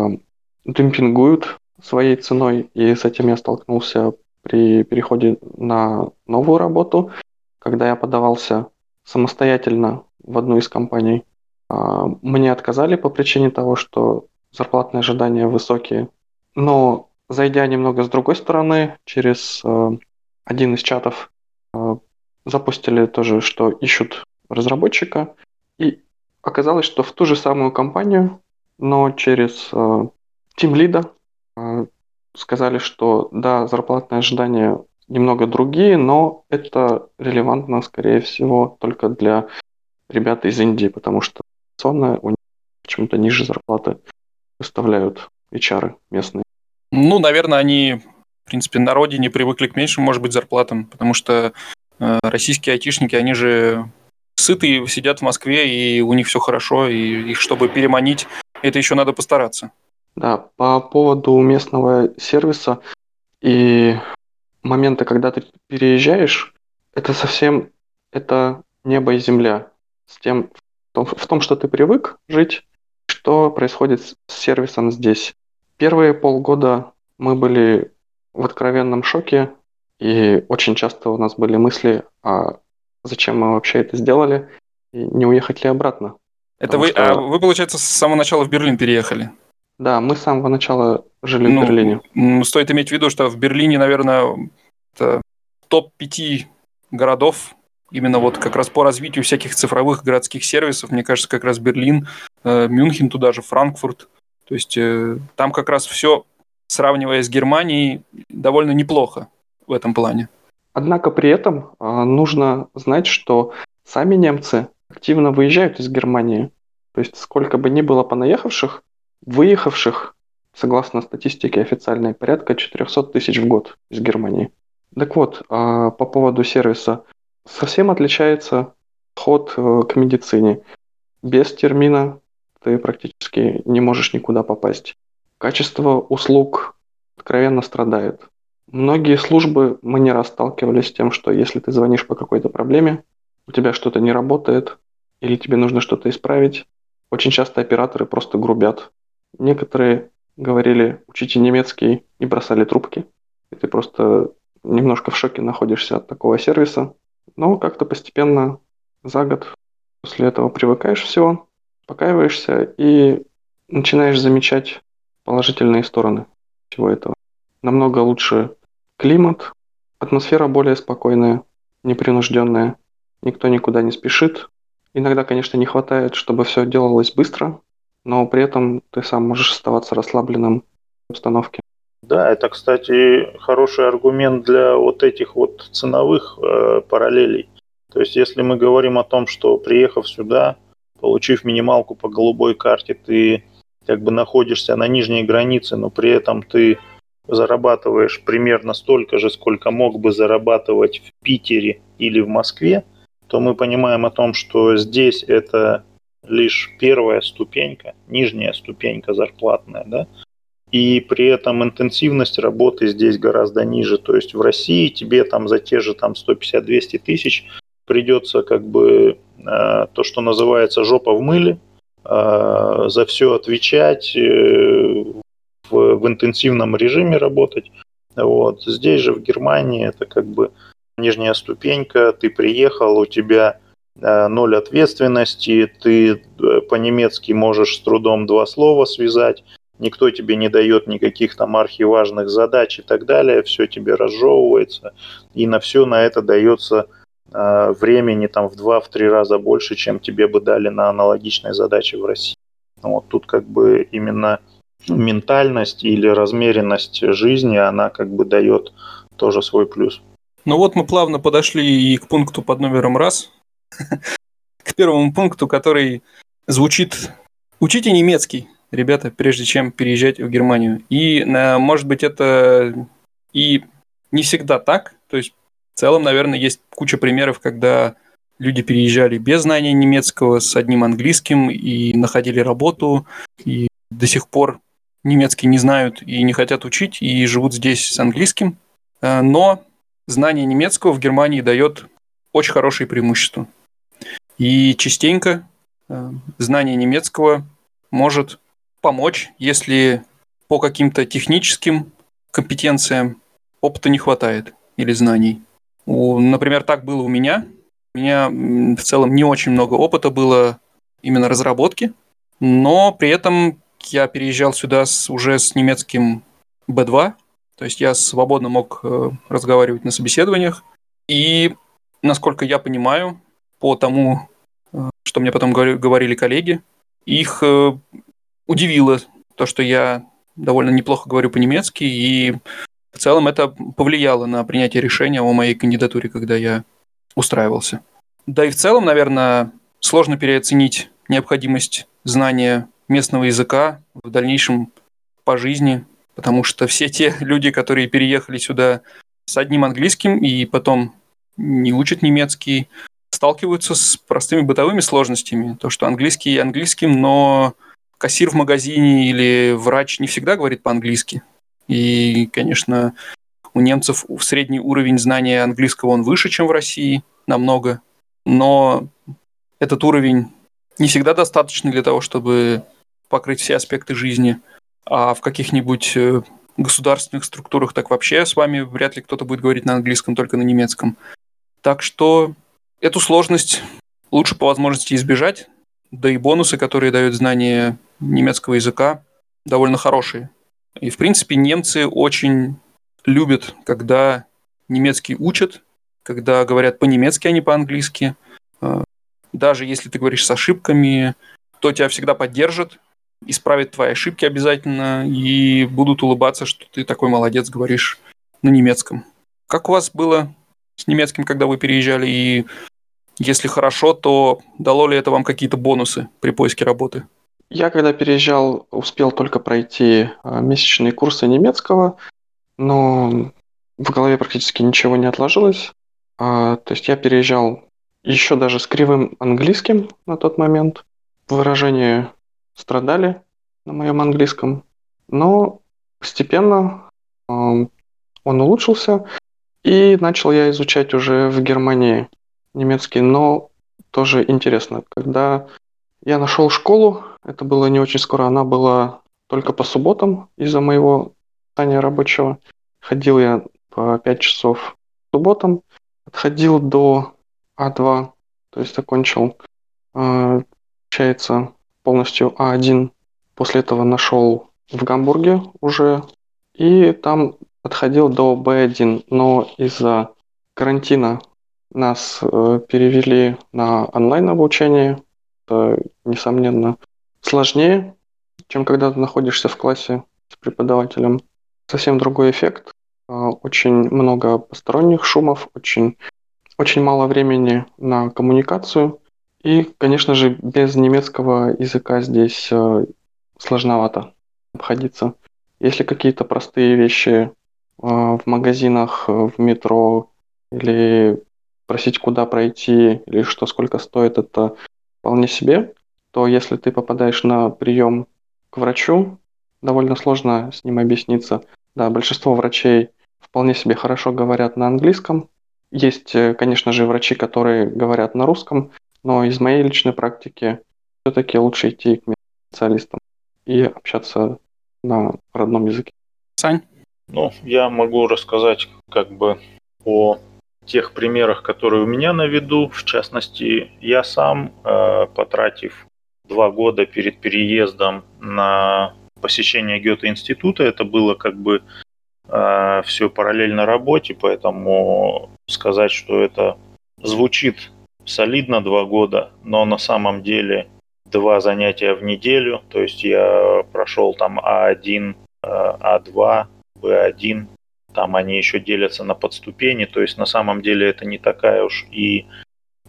демпингуют своей ценой, и с этим я столкнулся при переходе на новую работу, когда я подавался самостоятельно в одну из компаний. Э, мне отказали по причине того, что зарплатные ожидания высокие. Но зайдя немного с другой стороны, через э, один из чатов э, запустили тоже, что ищут разработчика. И оказалось, что в ту же самую компанию, но через э, Team Lead э, сказали, что да, зарплатные ожидания немного другие, но это релевантно, скорее всего, только для ребят из Индии, потому что сонная у них почему-то ниже зарплаты выставляют HR местные. Ну, наверное, они, в принципе, на родине привыкли к меньшим, может быть, зарплатам, потому что э, российские айтишники, они же сытые, сидят в Москве, и у них все хорошо, и их, чтобы переманить, это еще надо постараться. Да, по поводу местного сервиса и момента, когда ты переезжаешь, это совсем это небо и земля. С тем, в том, в том, что ты привык жить, что происходит с сервисом здесь. Первые полгода мы были в откровенном шоке, и очень часто у нас были мысли, а зачем мы вообще это сделали, и не уехать ли обратно. Это вы, что... а вы, получается, с самого начала в Берлин переехали? Да, мы с самого начала жили ну, в Берлине. Стоит иметь в виду, что в Берлине, наверное, это топ-5 городов, именно вот как раз по развитию всяких цифровых городских сервисов, мне кажется, как раз Берлин, э, Мюнхен туда же, Франкфурт. То есть э, там как раз все, сравнивая с Германией, довольно неплохо в этом плане. Однако при этом э, нужно знать, что сами немцы активно выезжают из Германии. То есть сколько бы ни было понаехавших, Выехавших, согласно статистике официальной, порядка 400 тысяч в год из Германии. Так вот, а, по поводу сервиса. Совсем отличается подход э, к медицине. Без термина ты практически не можешь никуда попасть. Качество услуг откровенно страдает. Многие службы мы не раз сталкивались с тем, что если ты звонишь по какой-то проблеме, у тебя что-то не работает, или тебе нужно что-то исправить, очень часто операторы просто грубят Некоторые говорили «учите немецкий» и бросали трубки. И ты просто немножко в шоке находишься от такого сервиса. Но как-то постепенно за год после этого привыкаешь все, покаиваешься и начинаешь замечать положительные стороны всего этого. Намного лучше климат, атмосфера более спокойная, непринужденная, никто никуда не спешит. Иногда, конечно, не хватает, чтобы все делалось быстро, но при этом ты сам можешь оставаться расслабленным в обстановке. Да, это, кстати, хороший аргумент для вот этих вот ценовых э, параллелей. То есть, если мы говорим о том, что приехав сюда, получив минималку по голубой карте, ты как бы находишься на нижней границе, но при этом ты зарабатываешь примерно столько же, сколько мог бы зарабатывать в Питере или в Москве, то мы понимаем о том, что здесь это лишь первая ступенька, нижняя ступенька зарплатная, да, и при этом интенсивность работы здесь гораздо ниже. То есть в России тебе там за те же там 150-200 тысяч придется как бы э, то, что называется жопа в мыле, э, за все отвечать, э, в, в интенсивном режиме работать. Вот. Здесь же в Германии это как бы нижняя ступенька, ты приехал, у тебя Э, ноль ответственности, ты э, по-немецки можешь с трудом два слова связать, никто тебе не дает никаких там архиважных задач и так далее, все тебе разжевывается, и на все на это дается э, времени там в два-три раза больше, чем тебе бы дали на аналогичной задаче в России. Вот тут как бы именно ментальность или размеренность жизни, она как бы дает тоже свой плюс. Ну вот мы плавно подошли и к пункту под номером раз, к первому пункту, который звучит «Учите немецкий, ребята, прежде чем переезжать в Германию». И, может быть, это и не всегда так. То есть, в целом, наверное, есть куча примеров, когда люди переезжали без знания немецкого, с одним английским, и находили работу, и до сих пор немецкий не знают и не хотят учить, и живут здесь с английским. Э, но знание немецкого в Германии дает очень хорошие преимущества. И частенько э, знание немецкого может помочь, если по каким-то техническим компетенциям опыта не хватает или знаний. Например, так было у меня. У меня в целом не очень много опыта было именно разработки, но при этом я переезжал сюда с, уже с немецким B2, то есть я свободно мог э, разговаривать на собеседованиях. И, насколько я понимаю, по тому, э, что мне потом говорили коллеги, их э, удивило то, что я довольно неплохо говорю по-немецки, и в целом это повлияло на принятие решения о моей кандидатуре, когда я устраивался. Да и в целом, наверное, сложно переоценить необходимость знания местного языка в дальнейшем по жизни, потому что все те люди, которые переехали сюда с одним английским и потом не учат немецкий, сталкиваются с простыми бытовыми сложностями. То, что английский английским, но кассир в магазине или врач не всегда говорит по-английски. И, конечно, у немцев средний уровень знания английского он выше, чем в России, намного. Но этот уровень не всегда достаточный для того, чтобы покрыть все аспекты жизни. А в каких-нибудь э, государственных структурах так вообще с вами вряд ли кто-то будет говорить на английском, только на немецком. Так что эту сложность лучше по возможности избежать, да и бонусы, которые дают знание немецкого языка, довольно хорошие. И, в принципе, немцы очень любят, когда немецкий учат, когда говорят по-немецки, а не по-английски. А, даже если ты говоришь с ошибками, то тебя всегда поддержат, исправят твои ошибки обязательно и будут улыбаться, что ты такой молодец, говоришь на немецком. Как у вас было с немецким, когда вы переезжали? И если хорошо, то дало ли это вам какие-то бонусы при поиске работы? Я, когда переезжал, успел только пройти а, месячные курсы немецкого, но в голове практически ничего не отложилось. А, то есть я переезжал еще даже с кривым английским на тот момент. Выражения страдали на моем английском, но постепенно он улучшился, и начал я изучать уже в Германии немецкий, но тоже интересно, когда я нашел школу, это было не очень скоро, она была только по субботам из-за моего питания рабочего. Ходил я по 5 часов субботам, отходил до А2, то есть окончил, э, получается, полностью А1. После этого нашел в Гамбурге уже, и там отходил до Б1, но из-за карантина нас э, перевели на онлайн обучение, это, несомненно, сложнее, чем когда ты находишься в классе с преподавателем. Совсем другой эффект. А, очень много посторонних шумов, очень, очень мало времени на коммуникацию. И, конечно же, без немецкого языка здесь э, сложновато обходиться. Если какие-то простые вещи э, в магазинах, в метро или просить, куда пройти, или что сколько стоит, это вполне себе, то если ты попадаешь на прием к врачу, довольно сложно с ним объясниться. Да, большинство врачей вполне себе хорошо говорят на английском. Есть, э, конечно же, врачи, которые говорят на русском, но из моей личной практики все-таки лучше идти к специалистам и общаться на родном языке. Сань? Ну, я могу рассказать как бы о тех примерах, которые у меня на виду. В частности, я сам, э, потратив два года перед переездом на посещение Гёте-института, это было как бы э, все параллельно работе, поэтому сказать, что это звучит солидно два года, но на самом деле два занятия в неделю, то есть я прошел там А1, А2, Б1, там они еще делятся на подступени, то есть на самом деле это не такая уж и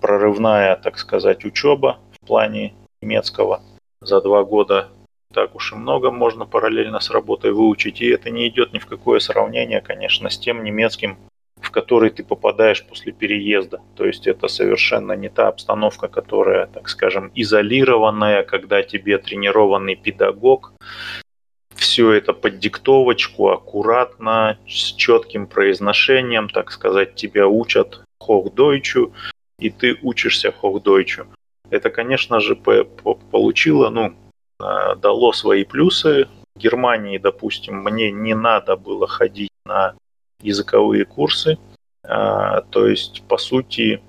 прорывная, так сказать, учеба в плане немецкого. За два года так уж и много можно параллельно с работой выучить, и это не идет ни в какое сравнение, конечно, с тем немецким, в который ты попадаешь после переезда. То есть это совершенно не та обстановка, которая, так скажем, изолированная, когда тебе тренированный педагог все это под диктовочку, аккуратно, с четким произношением, так сказать, тебя учат хохдойчу, и ты учишься хохдойчу. Это, конечно же, получило, ну, э, дало свои плюсы. В Германии, допустим, мне не надо было ходить на языковые курсы. Э, то есть, по сути,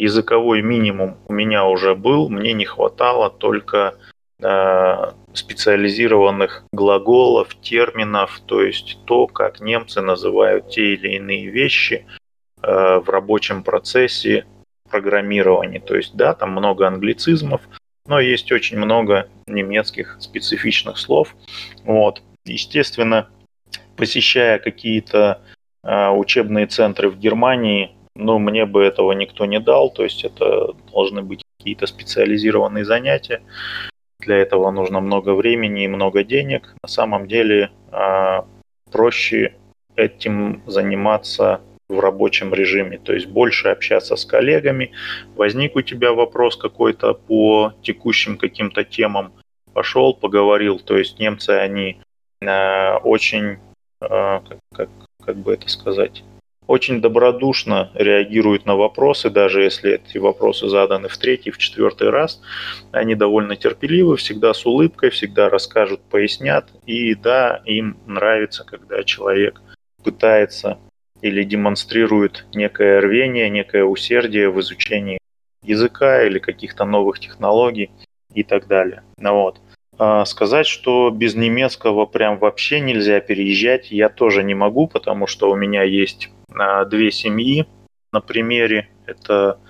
языковой минимум у меня уже был. Мне не хватало только э, специализированных глаголов, терминов, то есть то, как немцы называют те или иные вещи э, в рабочем процессе программирования. То есть, да, там много англицизмов, но есть очень много немецких специфичных слов. Вот. Естественно, посещая какие-то э, учебные центры в Германии, ну, мне бы этого никто не дал, то есть это должны быть какие-то специализированные занятия. Для этого нужно много времени и много денег. На самом деле э, проще этим заниматься в рабочем режиме, то есть больше общаться с коллегами. Возник у тебя вопрос какой-то по текущим каким-то темам, пошел, поговорил. То есть немцы, они э, очень, как, как, как бы это сказать, очень добродушно реагируют на вопросы, даже если эти вопросы заданы в третий, в четвертый раз. Они довольно терпеливы, всегда с улыбкой, всегда расскажут, пояснят. И да, им нравится, когда человек пытается или демонстрирует некое рвение, некое усердие в изучении языка или каких-то новых технологий и так далее. Ну вот. А сказать, что без немецкого прям вообще нельзя переезжать, я тоже не могу, потому что у меня есть две семьи на примере. Это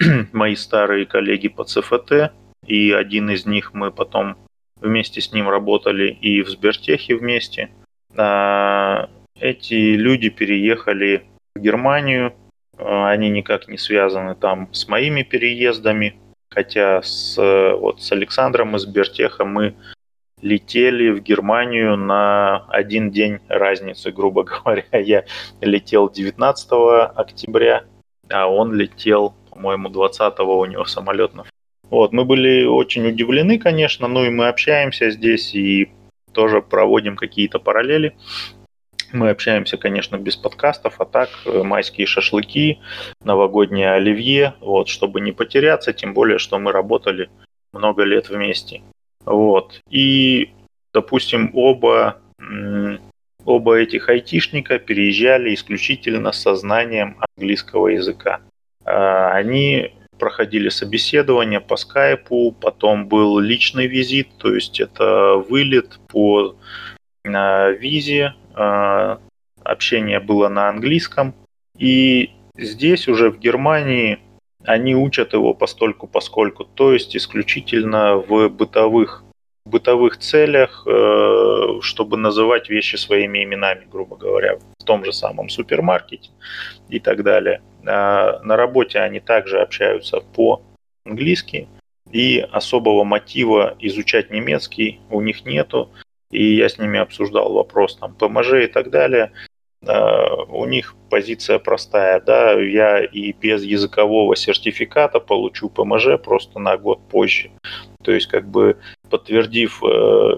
мои старые коллеги по ЦФТ, и один из них мы потом вместе с ним работали и в Сбертехе вместе. А, эти люди переехали в Германию, а, они никак не связаны там с моими переездами, хотя с, вот, с Александром из Сбертеха мы летели в Германию на один день разницы, грубо говоря. Я летел 19 октября, а он летел, по-моему, 20 у него самолет на вот, мы были очень удивлены, конечно, ну и мы общаемся здесь и тоже проводим какие-то параллели. Мы общаемся, конечно, без подкастов, а так э, майские шашлыки, новогоднее оливье, вот, чтобы не потеряться, тем более, что мы работали много лет вместе. Вот. И, допустим, оба, оба этих айтишника переезжали исключительно с сознанием английского языка. А, они проходили собеседование по скайпу, потом был личный визит, то есть это вылет по а, визе, общение было на английском. И здесь уже в Германии они учат его постольку поскольку, то есть исключительно в бытовых бытовых целях, э, чтобы называть вещи своими именами, грубо говоря, в том же самом супермаркете и так далее. А на работе они также общаются по-английски, и особого мотива изучать немецкий у них нету. И я с ними обсуждал вопрос там ПМЖ и так далее. Э, у них позиция простая, да, я и без языкового сертификата получу ПМЖ просто на год позже. То есть, как бы подтвердив э,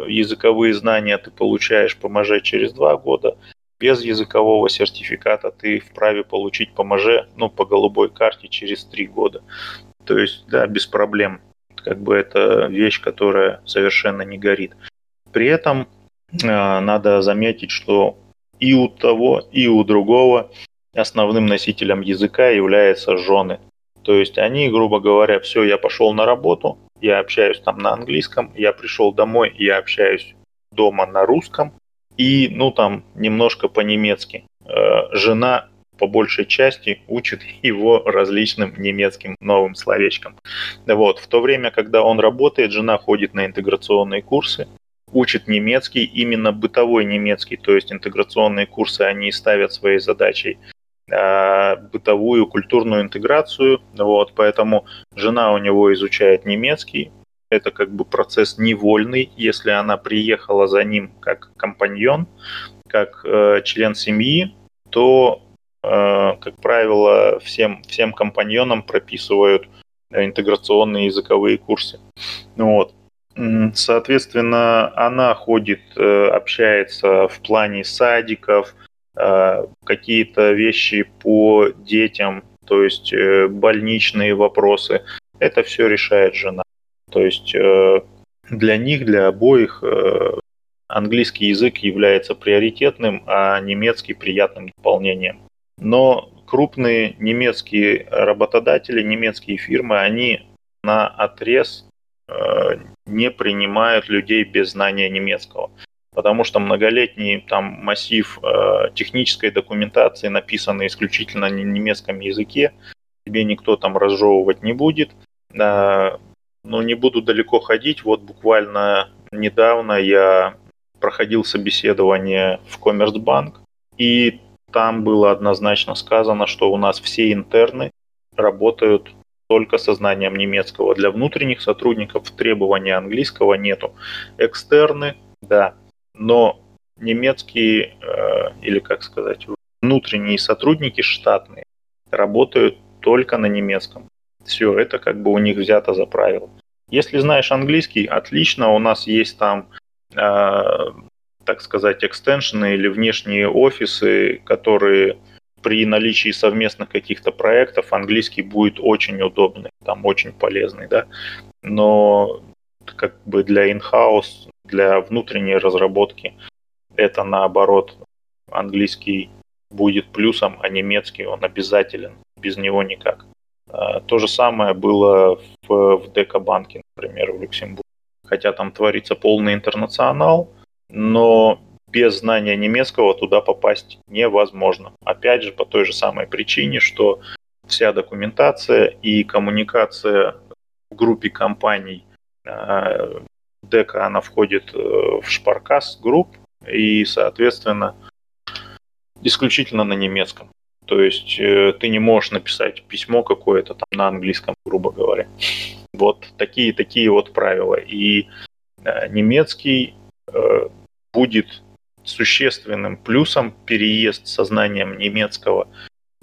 языковые знания, ты получаешь ПМЖ через два года. Без языкового сертификата ты вправе получить ПМЖ, ну, по голубой карте через три года. То есть, да, без проблем. Как бы это вещь, которая совершенно не горит. При этом э, надо заметить, что и у того, и у другого основным носителем языка являются жены. То есть они, грубо говоря, все, я пошел на работу, я общаюсь там на английском, я пришел домой, я общаюсь дома на русском и, ну, там, немножко по-немецки. Э, жена по большей части учит его различным немецким новым словечкам. Вот. В то время, когда он работает, жена ходит на интеграционные курсы, учит немецкий, именно бытовой немецкий, то есть интеграционные курсы, они ставят своей задачей э, бытовую культурную интеграцию, вот, поэтому жена у него изучает немецкий, это как бы процесс невольный, если она приехала за ним как компаньон, как э, член семьи, то, э, как правило, всем, всем компаньонам прописывают интеграционные языковые курсы. Вот. Соответственно, она ходит, э, общается в плане садиков, э, какие-то вещи по детям, то есть э, больничные вопросы. Это все решает жена. То есть для них, для обоих английский язык является приоритетным, а немецкий приятным дополнением. Но крупные немецкие работодатели, немецкие фирмы, они на отрез не принимают людей без знания немецкого. Потому что многолетний там массив э, технической документации, написанный исключительно на немецком языке, тебе никто там разжевывать не будет. Э, но не буду далеко ходить. Вот буквально недавно я проходил собеседование в Коммерцбанк, и там было однозначно сказано, что у нас все интерны работают только со знанием немецкого. Для внутренних сотрудников требования английского нету. Экстерны, да, но немецкие, э, или как сказать, внутренние сотрудники штатные работают только на немецком. Все, это как бы у них взято за правило. Если знаешь английский, отлично, у нас есть там э, так сказать, экстеншены или внешние офисы, которые при наличии совместных каких-то проектов английский будет очень удобный, там очень полезный, да. Но как бы для in-house, для внутренней разработки это наоборот английский будет плюсом, а немецкий он обязателен, без него никак. А, то же самое было в, в Декабанке, например, в Люксембурге. Хотя там творится полный интернационал, но без знания немецкого туда попасть невозможно. Опять же, по той же самой причине, что вся документация и коммуникация в группе компаний э, дека, она входит э, в Шпаркас групп и, соответственно, исключительно на немецком. То есть э, ты не можешь написать письмо какое-то там на английском, грубо говоря. Вот такие такие вот правила. И немецкий будет существенным плюсом переезд со знанием немецкого,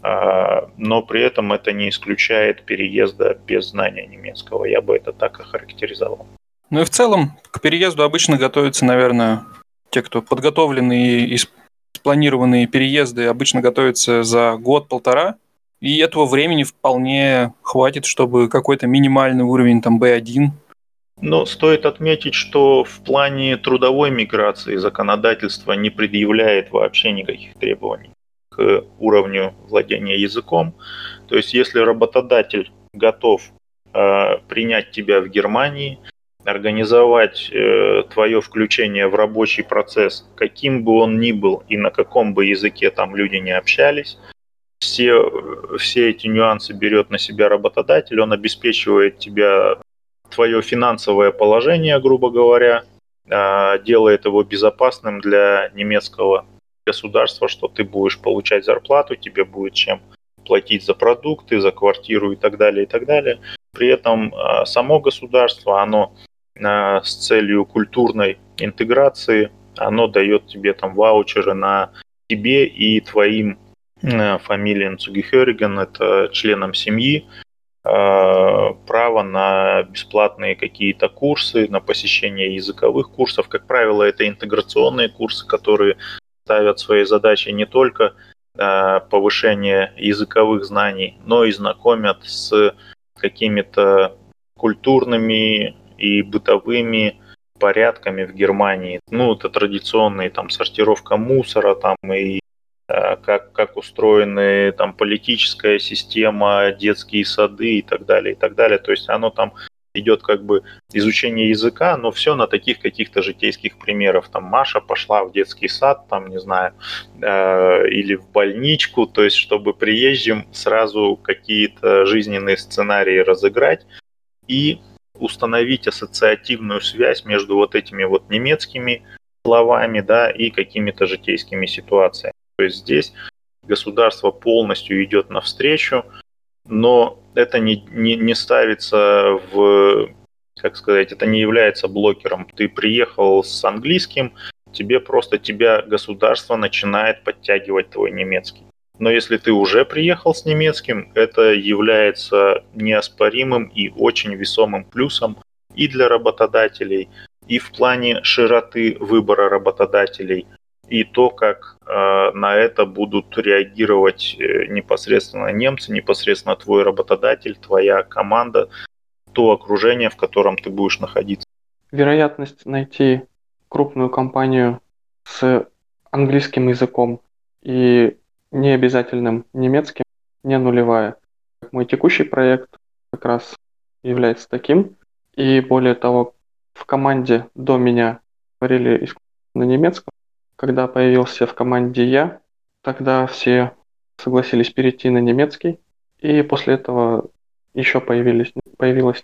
а, но при этом это не исключает переезда без знания немецкого. Я бы это так охарактеризовал. Ну и в целом к переезду обычно готовятся, наверное, те, кто подготовленные и спланированные переезды, обычно готовятся за год-полтора, и этого времени вполне хватит, чтобы какой-то минимальный уровень там B1 но стоит отметить, что в плане трудовой миграции законодательство не предъявляет вообще никаких требований к уровню владения языком. То есть если работодатель готов э, принять тебя в Германии, организовать э, твое включение в рабочий процесс, каким бы он ни был и на каком бы языке там люди не общались, все, все эти нюансы берет на себя работодатель, он обеспечивает тебя твое финансовое положение, грубо говоря, а, делает его безопасным для немецкого государства, что ты будешь получать зарплату, тебе будет чем платить за продукты, за квартиру и так далее, и так далее. При этом а, само государство, оно а, с целью культурной интеграции, оно дает тебе там ваучеры на тебе и твоим фамилиям Цугихериген, это членам семьи, право на бесплатные какие-то курсы, на посещение языковых курсов. Как правило, это интеграционные курсы, которые ставят своей задачей не только э, повышение языковых знаний, но и знакомят с какими-то культурными и бытовыми порядками в Германии. Ну, это традиционные там сортировка мусора там и Э, как, как устроены там политическая система, детские сады и так далее, и так далее. То есть оно там идет как бы изучение языка, но все на таких каких-то житейских примерах. Там Маша пошла в детский сад, там, не знаю, э, или в больничку, то есть чтобы приезжим сразу какие-то жизненные сценарии разыграть и установить ассоциативную связь между вот этими вот немецкими словами, да, и какими-то житейскими ситуациями. То есть здесь государство полностью идет навстречу, но это не, не, не ставится в, как сказать, это не является блокером. Ты приехал с английским, тебе просто тебя государство начинает подтягивать твой немецкий. Но если ты уже приехал с немецким, это является неоспоримым и очень весомым плюсом и для работодателей, и в плане широты выбора работодателей, и то, как э, на это будут реагировать э, непосредственно немцы, непосредственно твой работодатель, твоя команда, то окружение, в котором ты будешь находиться. Вероятность найти крупную компанию с английским языком и необязательным немецким не нулевая. Мой текущий проект как раз является таким. И более того, в команде до меня говорили на немецком. Когда появился в команде я, тогда все согласились перейти на немецкий. И после этого еще появились, появилось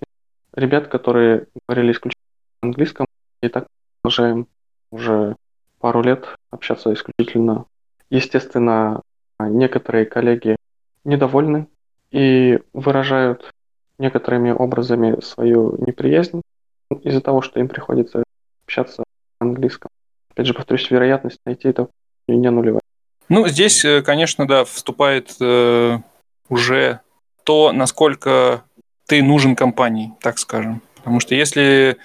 ребят, которые говорили исключительно на английском. И так продолжаем уже пару лет общаться исключительно. Естественно, некоторые коллеги недовольны и выражают некоторыми образами свою неприязнь из-за того, что им приходится общаться на английском. Опять же, повторюсь, вероятность найти это не нулевая. Ну, здесь, э, конечно, да, вступает э, уже то, насколько ты нужен компании, так скажем. Потому что если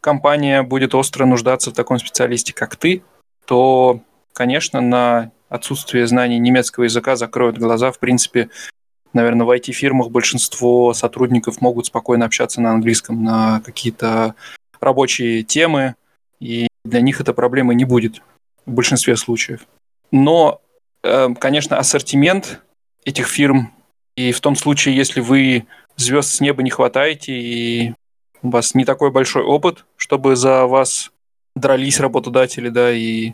компания будет остро нуждаться в таком специалисте, как ты, то, конечно, на отсутствие знаний немецкого языка закроют глаза. В принципе, наверное, в IT-фирмах большинство сотрудников могут спокойно общаться на английском на какие-то рабочие темы, и для них эта проблема не будет в большинстве случаев. Но, э, конечно, ассортимент этих фирм, и в том случае, если вы звезд с неба не хватаете, и у вас не такой большой опыт, чтобы за вас дрались работодатели, да, и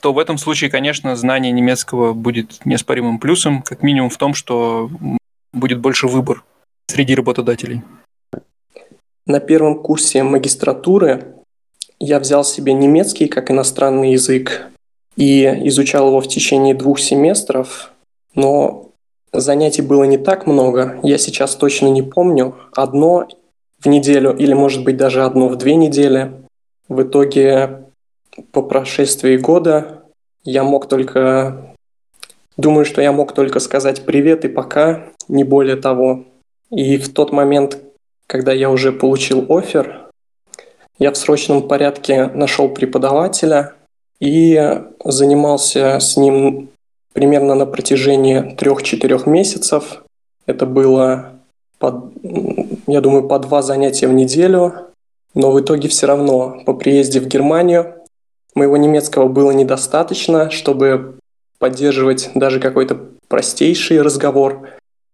то в этом случае, конечно, знание немецкого будет неоспоримым плюсом, как минимум в том, что будет больше выбор среди работодателей. На первом курсе магистратуры я взял себе немецкий как иностранный язык и изучал его в течение двух семестров, но занятий было не так много. Я сейчас точно не помню. Одно в неделю или, может быть, даже одно в две недели. В итоге по прошествии года я мог только... Думаю, что я мог только сказать привет и пока, не более того. И в тот момент, когда я уже получил офер, я в срочном порядке нашел преподавателя и занимался с ним примерно на протяжении трех-четырех месяцев. Это было, под, я думаю, по два занятия в неделю. Но в итоге все равно по приезде в Германию Моего немецкого было недостаточно, чтобы поддерживать даже какой-то простейший разговор.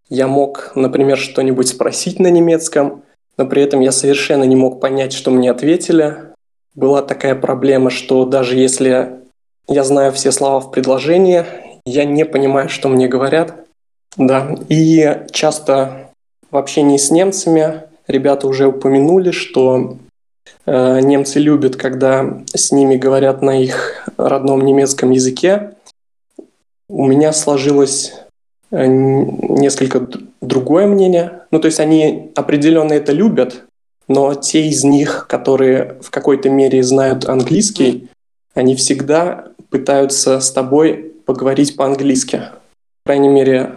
Я мог, например, что-нибудь спросить на немецком, но при этом я совершенно не мог понять, что мне ответили. Была такая проблема, что даже если я знаю все слова в предложении, я не понимаю, что мне говорят. Да, и часто в общении с немцами ребята уже упомянули, что Э, немцы любят, когда с ними говорят на их родном немецком языке. У меня сложилось э, несколько другое мнение. Ну, то есть они определенно это любят, но те из них, которые в какой-то мере знают английский, они всегда пытаются с тобой поговорить по-английски. По крайней мере,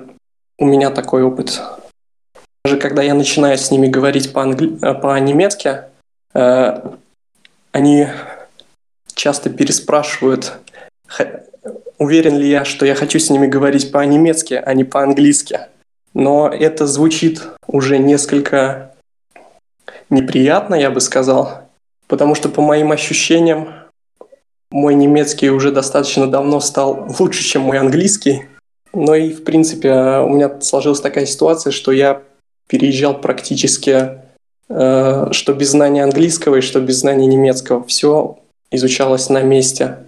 у меня такой опыт. Даже когда я начинаю с ними говорить по-англи... Э, по-немецки, Э, они часто переспрашивают, уверен ли я, что я хочу с ними говорить по-немецки, а не по-английски. Но это звучит уже несколько неприятно, я бы сказал, потому что по моим ощущениям мой немецкий уже достаточно давно стал лучше, чем мой английский. Но и, в принципе, у меня сложилась такая ситуация, что я переезжал практически Э, что без знания английского и что без знания немецкого. Все изучалось на месте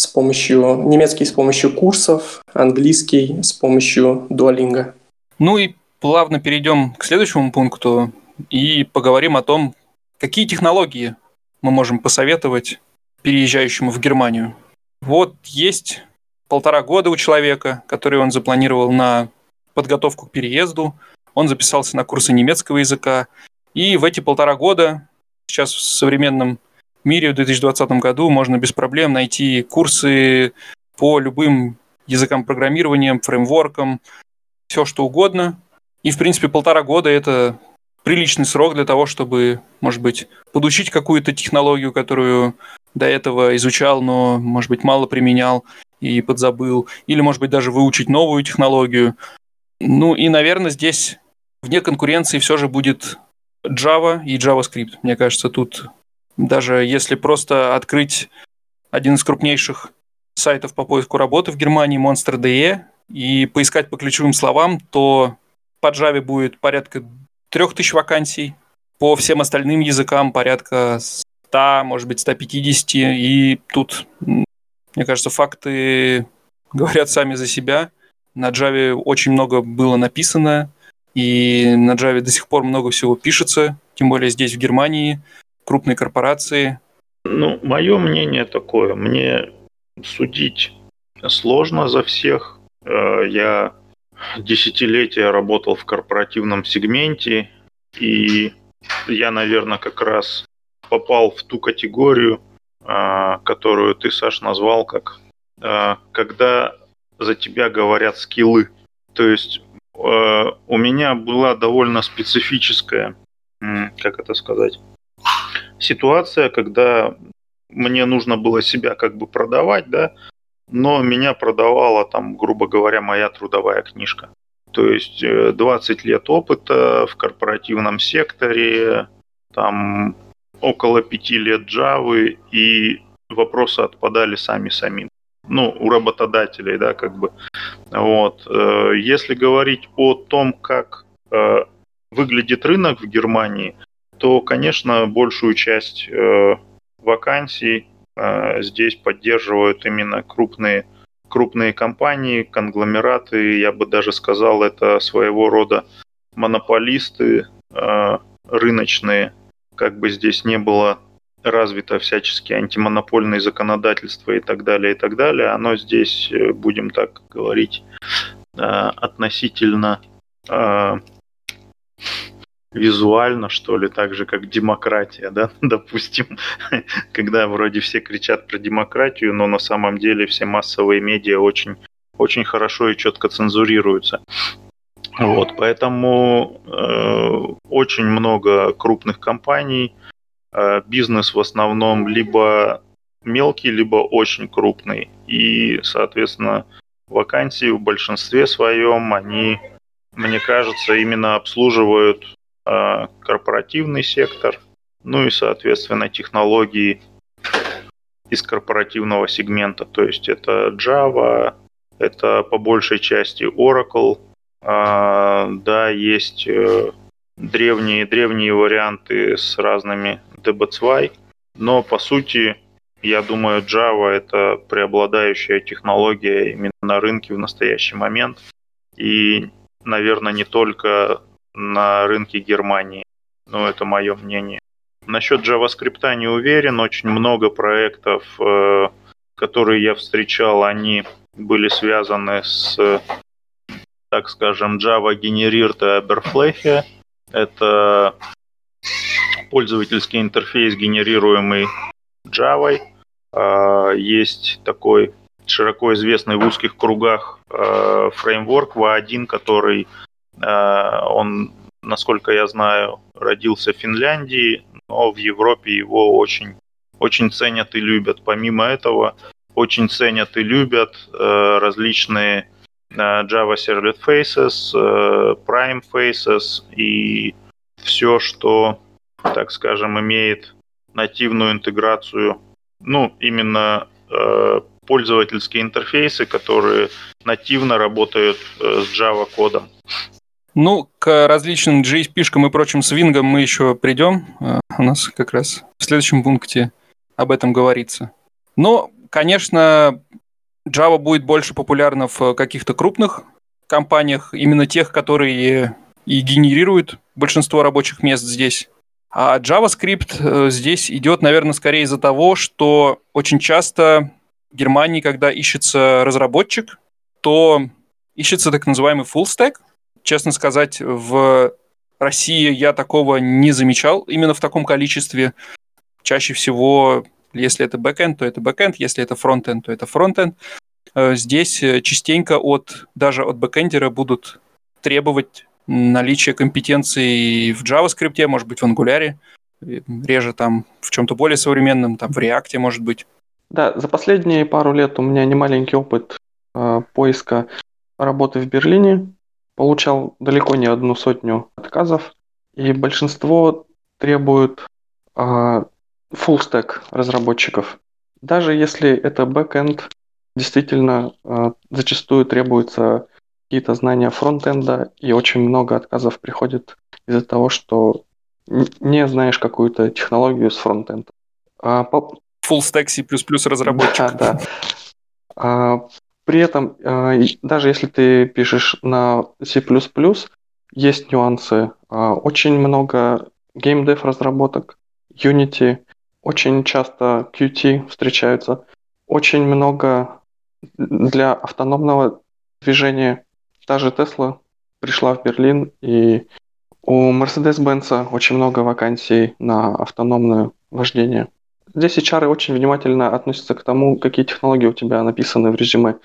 с помощью немецкий с помощью курсов, английский с помощью дуалинга. Ну и плавно перейдем к следующему пункту и поговорим о том, какие технологии мы можем посоветовать переезжающему в Германию. Вот есть полтора года у человека, который он запланировал на подготовку к переезду – он записался на курсы немецкого языка. И в эти полтора года, сейчас в современном мире в 2020 году, можно без проблем найти курсы по любым языкам программирования, фреймворкам, все что угодно. И, в принципе, полтора года – это приличный срок для того, чтобы, может быть, подучить какую-то технологию, которую до этого изучал, но, может быть, мало применял и подзабыл, или, может быть, даже выучить новую технологию. Ну и, наверное, здесь вне конкуренции все же будет Java и JavaScript. Мне кажется, тут даже если просто открыть один из крупнейших сайтов по поиску работы в Германии, Monster.de, и поискать по ключевым словам, то по Java будет порядка 3000 вакансий, по всем остальным языкам порядка 100, может быть, 150. И тут, мне кажется, факты говорят сами за себя. На Java очень много было написано, и на Java до сих пор много всего пишется, тем более здесь, в Германии, крупные корпорации. Ну, мое мнение такое. Мне судить сложно за всех. Э, я десятилетия работал в корпоративном сегменте, и я, наверное, как раз попал в ту категорию, э, которую ты, Саш, назвал как э, когда за тебя говорят скиллы. То есть у меня была довольно специфическая, как это сказать, ситуация, когда мне нужно было себя как бы продавать, да, но меня продавала там, грубо говоря, моя трудовая книжка. То есть 20 э, лет опыта в корпоративном секторе, там около 5 лет Java, и вопросы отпадали сами самим. Ну, у работодателей, да, как бы. Вот. Э, если говорить о том, как э, выглядит рынок в Германии, то, конечно, большую часть вакансий а, здесь поддерживают именно крупные, крупные компании, конгломераты, я бы даже сказал, это своего рода монополисты а, рыночные, как бы здесь не было развито всячески антимонопольное законодательство и так далее, и так далее, оно здесь, э, будем так говорить, а, относительно визуально, что ли, так же, как демократия, да, допустим, когда вроде все кричат про демократию, но на самом деле все массовые медиа очень, очень хорошо и четко цензурируются. Вот, поэтому э, очень много крупных компаний, э, бизнес в основном либо мелкий, либо очень крупный. И, соответственно, вакансии в большинстве своем, они, мне кажется, именно обслуживают корпоративный сектор, ну и, соответственно, технологии из корпоративного сегмента. То есть это Java, это по большей части Oracle, а, да, есть э, древние, древние варианты с разными DB2, но по сути, я думаю, Java это преобладающая технология именно на рынке в настоящий момент. И, наверное, не только на рынке Германии. Ну, это мое мнение. Насчет JavaScript не уверен. Очень много проектов, э, которые я встречал, они были связаны с, так скажем, Java Generiert Oberfläche. Это пользовательский интерфейс, генерируемый Java. А, есть такой широко известный в узких кругах э, фреймворк V1, который он, насколько я знаю, родился в Финляндии, но в Европе его очень, очень ценят и любят. Помимо этого, очень ценят и любят э, различные э, Java Servlet Faces, Prime Faces и все, что, так скажем, имеет нативную интеграцию, ну, именно пользовательские интерфейсы, которые нативно работают с Java кодом. Ну, к различным JSP-шкам и прочим свингам мы еще придем. А, у нас как раз в следующем пункте об этом говорится. Но, конечно, Java будет больше популярна в каких-то крупных компаниях, именно тех, которые и генерируют большинство рабочих мест здесь. А JavaScript э, здесь идет, наверное, скорее из-за того, что очень часто в Германии, когда ищется разработчик, то ищется так называемый full stack, Честно сказать, в России я такого не замечал именно в таком количестве. Чаще всего, если это бэкэнд, то это бэкэнд, если это фронтенд, то это фронтенд. Э, здесь э, частенько от, даже от бэкэндера будут требовать наличие компетенций в JavaScript, может быть, в Angular, реже там в чем-то более современном, там в React, может быть. Да, за последние пару лет у меня немаленький опыт э, поиска работы в Берлине получал далеко не одну сотню отказов, и большинство требуют э, full stack разработчиков. Даже если это backend, действительно э, зачастую требуются какие-то знания фронтенда, и очень много отказов приходит из-за того, что не знаешь какую-то технологию с фронтенда. А, по... Full stack C++ разработчик. Да, да. А, при этом, а, даже если ты пишешь на C++, есть нюансы. А, очень много геймдев разработок, Unity, очень часто Qt встречаются, очень много для автономного движения. Даже Tesla пришла в Берлин, и у Mercedes-Benz очень много вакансий на автономное вождение. Здесь HR очень внимательно относятся к тому, какие технологии у тебя написаны в резюме.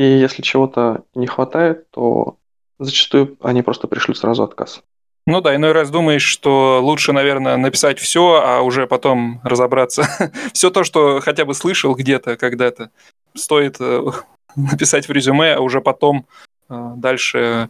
И если чего-то не хватает, то зачастую они просто пришлют сразу отказ. Ну да, иной раз думаешь, что лучше, наверное, написать все, а уже потом разобраться. все то, что хотя бы слышал где-то когда-то, стоит э, написать в резюме, а уже потом э, дальше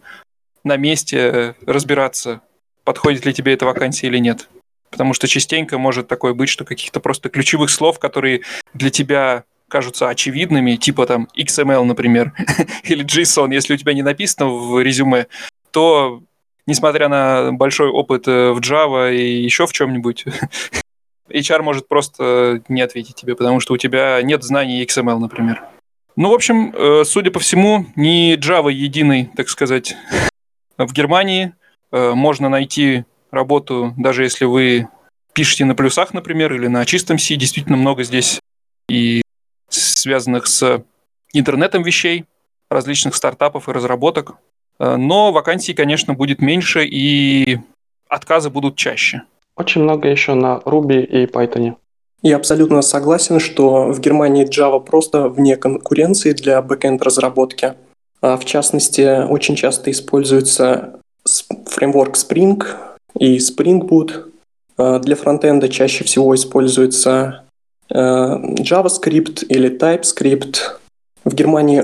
на месте разбираться, подходит ли тебе эта вакансия или нет. Потому что частенько может такое быть, что каких-то просто ключевых слов, которые для тебя кажутся очевидными, типа там XML, например, или JSON, если у тебя не написано в резюме, то, несмотря на большой опыт э, в Java и еще в чем-нибудь, HR может просто не ответить тебе, потому что у тебя нет знаний XML, например. Ну, в общем, э, судя по всему, не Java единый, так сказать, в Германии. Э, можно найти работу, даже если вы пишете на плюсах, например, или на чистом C. Действительно много здесь и связанных с интернетом вещей, различных стартапов и разработок. Э, но вакансий, конечно, будет меньше, и отказы будут чаще. Очень много еще на Ruby и Python. Я абсолютно согласен, что в Германии Java просто вне конкуренции для бэкенд разработки. А в частности, очень часто используется фреймворк Spring и Spring Boot. А для фронтенда чаще всего используется JavaScript или TypeScript. В Германии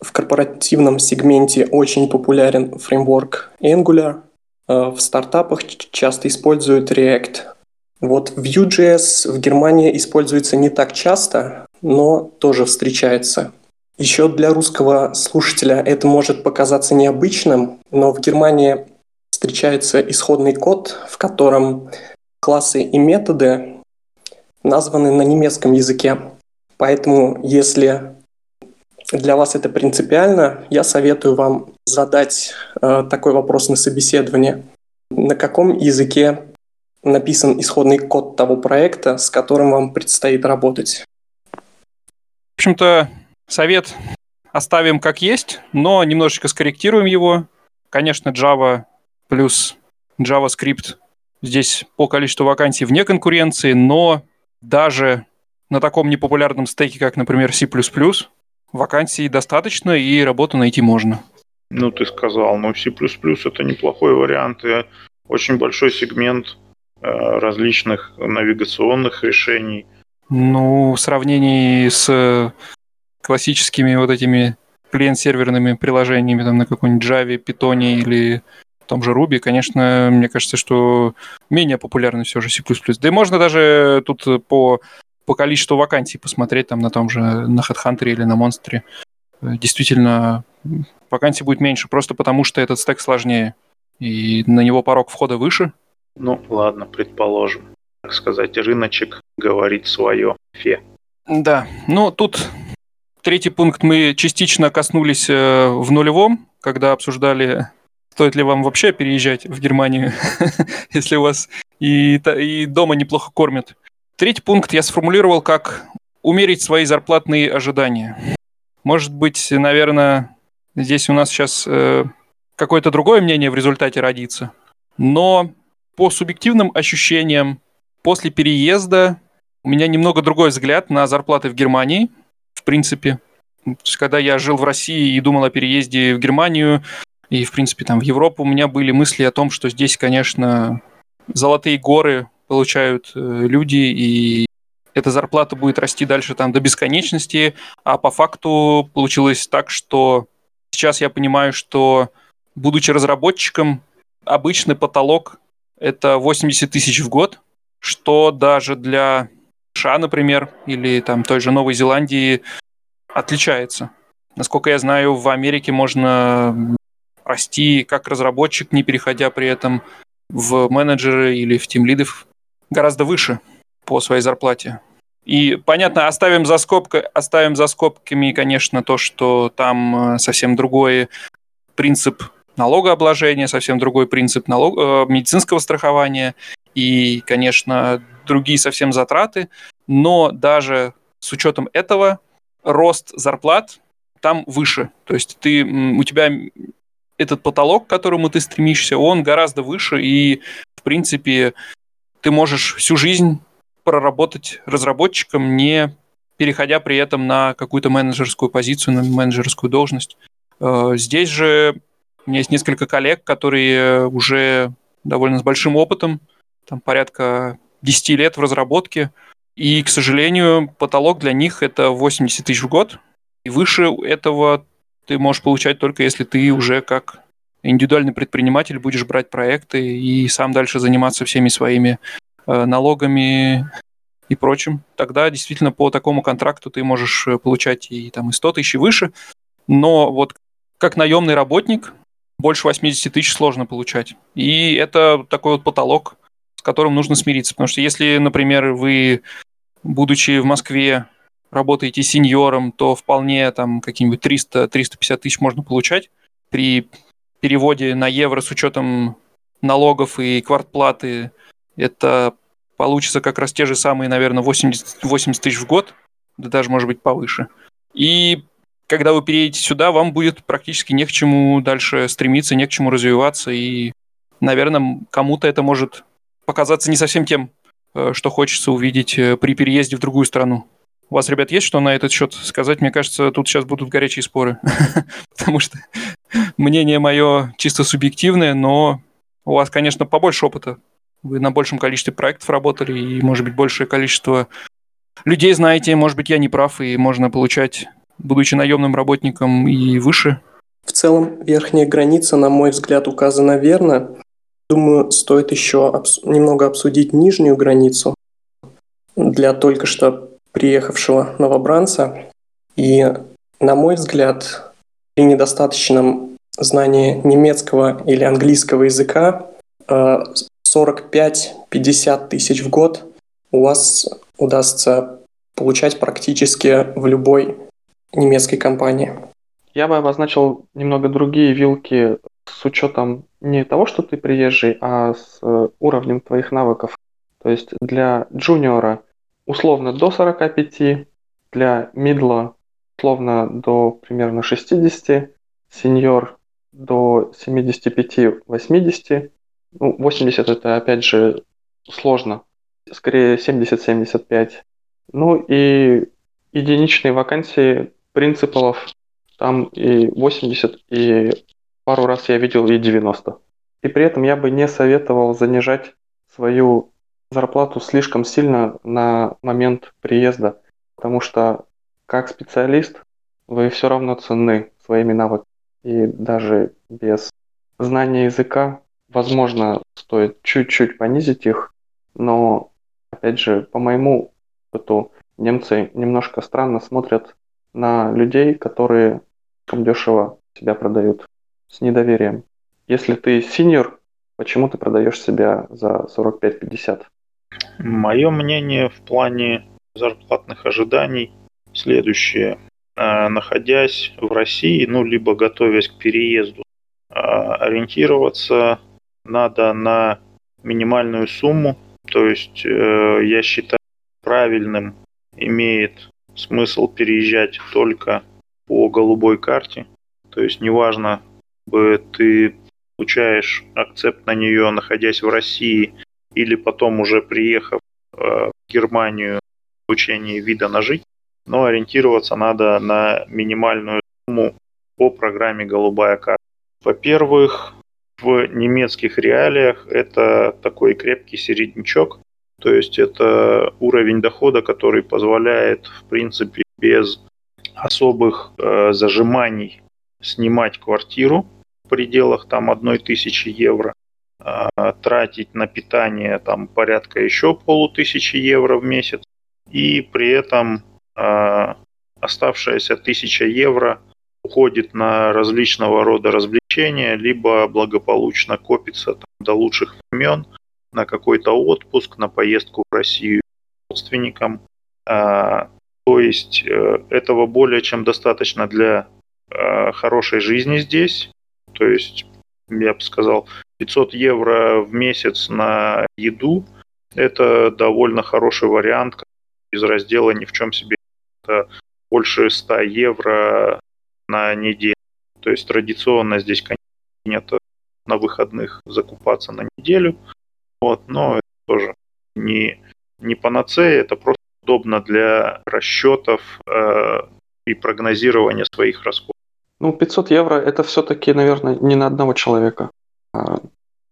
в корпоративном сегменте очень популярен фреймворк Angular. А в стартапах часто используют React. Вот Vue.js в Германии используется не так часто, но тоже встречается. Еще для русского слушателя это может показаться необычным, но в Германии встречается исходный код, в котором классы и методы названы на немецком языке. Поэтому, если для вас это принципиально, я советую вам задать э, такой вопрос на собеседовании. На каком языке написан исходный код того проекта, с которым вам предстоит работать? В общем-то, совет оставим как есть, но немножечко скорректируем его. Конечно, Java плюс JavaScript здесь по количеству вакансий вне конкуренции, но даже на таком непопулярном стеке, как, например, C++, вакансий достаточно и работу найти можно. Ну, ты сказал, но C++ это неплохой вариант и очень большой сегмент э, различных навигационных решений. Ну, в сравнении с классическими вот этими клиент-серверными приложениями там на какой-нибудь Java, Python или том же Ruby, конечно, мне кажется, что менее популярный все же C++. Да и можно даже тут по, по количеству вакансий посмотреть там на том же, на HeadHunter или на Monster. Действительно, вакансий будет меньше, просто потому что этот стек сложнее. И на него порог входа выше. Ну, ладно, предположим. Так сказать, рыночек говорит свое фе. Да, ну тут третий пункт мы частично коснулись э, в нулевом, когда обсуждали Стоит ли вам вообще переезжать в Германию, если у вас и, и дома неплохо кормят? Третий пункт я сформулировал как умерить свои зарплатные ожидания. Может быть, наверное, здесь у нас сейчас э, какое-то другое мнение в результате родится. Но по субъективным ощущениям, после переезда у меня немного другой взгляд на зарплаты в Германии, в принципе. То есть, когда я жил в России и думал о переезде в Германию, и, в принципе, там в Европу у меня были мысли о том, что здесь, конечно, золотые горы получают э, люди, и эта зарплата будет расти дальше там до бесконечности, а по факту получилось так, что сейчас я понимаю, что, будучи разработчиком, обычный потолок – это 80 тысяч в год, что даже для США, например, или там той же Новой Зеландии отличается. Насколько я знаю, в Америке можно расти как разработчик, не переходя при этом в менеджеры или в тимлидов гораздо выше по своей зарплате. И понятно, оставим за, скобкой, оставим за скобками, конечно, то, что там э, совсем другой принцип налогообложения, совсем другой принцип налог... Э, медицинского страхования и, конечно, другие совсем затраты. Но даже с учетом этого рост зарплат там выше. То есть ты, у тебя этот потолок, к которому ты стремишься, он гораздо выше, и, в принципе, ты можешь всю жизнь проработать разработчиком, не переходя при этом на какую-то менеджерскую позицию, на менеджерскую должность. Э, здесь же у меня есть несколько коллег, которые уже довольно с большим опытом, там порядка 10 лет в разработке, и, к сожалению, потолок для них это 80 тысяч в год, и выше этого ты можешь получать только если ты уже как индивидуальный предприниматель будешь брать проекты и сам дальше заниматься всеми своими э, налогами и прочим. Тогда действительно по такому контракту ты можешь э, получать и, там, и 100 тысяч и выше. Но вот как наемный работник больше 80 тысяч сложно получать. И это такой вот потолок, с которым нужно смириться. Потому что если, например, вы, будучи в Москве, работаете сеньором, то вполне там какие-нибудь 300-350 тысяч можно получать. При переводе на евро с учетом налогов и квартплаты это получится как раз те же самые, наверное, 80, 80 тысяч в год, да даже, может быть, повыше. И когда вы переедете сюда, вам будет практически не к чему дальше стремиться, не к чему развиваться, и, наверное, кому-то это может показаться не совсем тем, э, что хочется увидеть э, при переезде в другую страну. У вас, ребят, есть что на этот счет сказать? Мне кажется, тут сейчас будут горячие споры. Потому что мнение мое чисто субъективное, но у вас, конечно, побольше опыта. Вы на большем количестве проектов работали, и, может быть, большее количество людей знаете. Может быть, я не прав, и можно получать, будучи наемным работником, и выше. В целом, верхняя граница, на мой взгляд, указана верно. Думаю, стоит еще немного обсудить нижнюю границу для только что приехавшего новобранца. И, на мой взгляд, при недостаточном знании немецкого или английского языка 45-50 э, тысяч в год у вас удастся получать практически в любой немецкой компании. Я бы обозначил немного другие вилки с учетом не того, что ты приезжий, а с э, уровнем твоих навыков. То есть для джуниора условно до 45, для мидла условно до примерно 60, сеньор до 75-80. Ну, 80 это опять же сложно, скорее 70-75. Ну и единичные вакансии принципалов там и 80, и пару раз я видел и 90. И при этом я бы не советовал занижать свою зарплату слишком сильно на момент приезда, потому что как специалист вы все равно ценны своими навыками. И даже без знания языка, возможно, стоит чуть-чуть понизить их, но, опять же, по моему опыту, немцы немножко странно смотрят на людей, которые дешево себя продают с недоверием. Если ты синьор, почему ты продаешь себя за 45-50? Мое мнение в плане зарплатных ожиданий следующее. А, находясь в России, ну, либо готовясь к переезду, а, ориентироваться надо на минимальную сумму. То есть э, я считаю правильным имеет смысл переезжать только по голубой карте. То есть неважно, бы ты получаешь акцепт на нее, находясь в России, или потом уже приехав э, в Германию получение вида на жить, но ориентироваться надо на минимальную сумму по программе «Голубая карта». Во-первых, в немецких реалиях это такой крепкий середнячок, то есть это уровень дохода, который позволяет, в принципе, без особых э, зажиманий снимать квартиру в пределах там одной тысячи евро, тратить на питание там порядка еще полутысячи евро в месяц, и при этом а, оставшаяся тысяча евро уходит на различного рода развлечения либо благополучно копится там, до лучших времен на какой-то отпуск, на поездку в Россию родственникам. А, то есть э, этого более чем достаточно для а, хорошей жизни здесь. То есть, я бы сказал, 500 евро в месяц на еду – это довольно хороший вариант из раздела «Ни в чем себе». Это больше 100 евро на неделю. То есть традиционно здесь, конечно, нет на выходных закупаться на неделю. Вот, но это тоже не, не панацея, это просто удобно для расчетов э, и прогнозирования своих расходов. Ну, 500 евро это все-таки, наверное, не на одного человека, а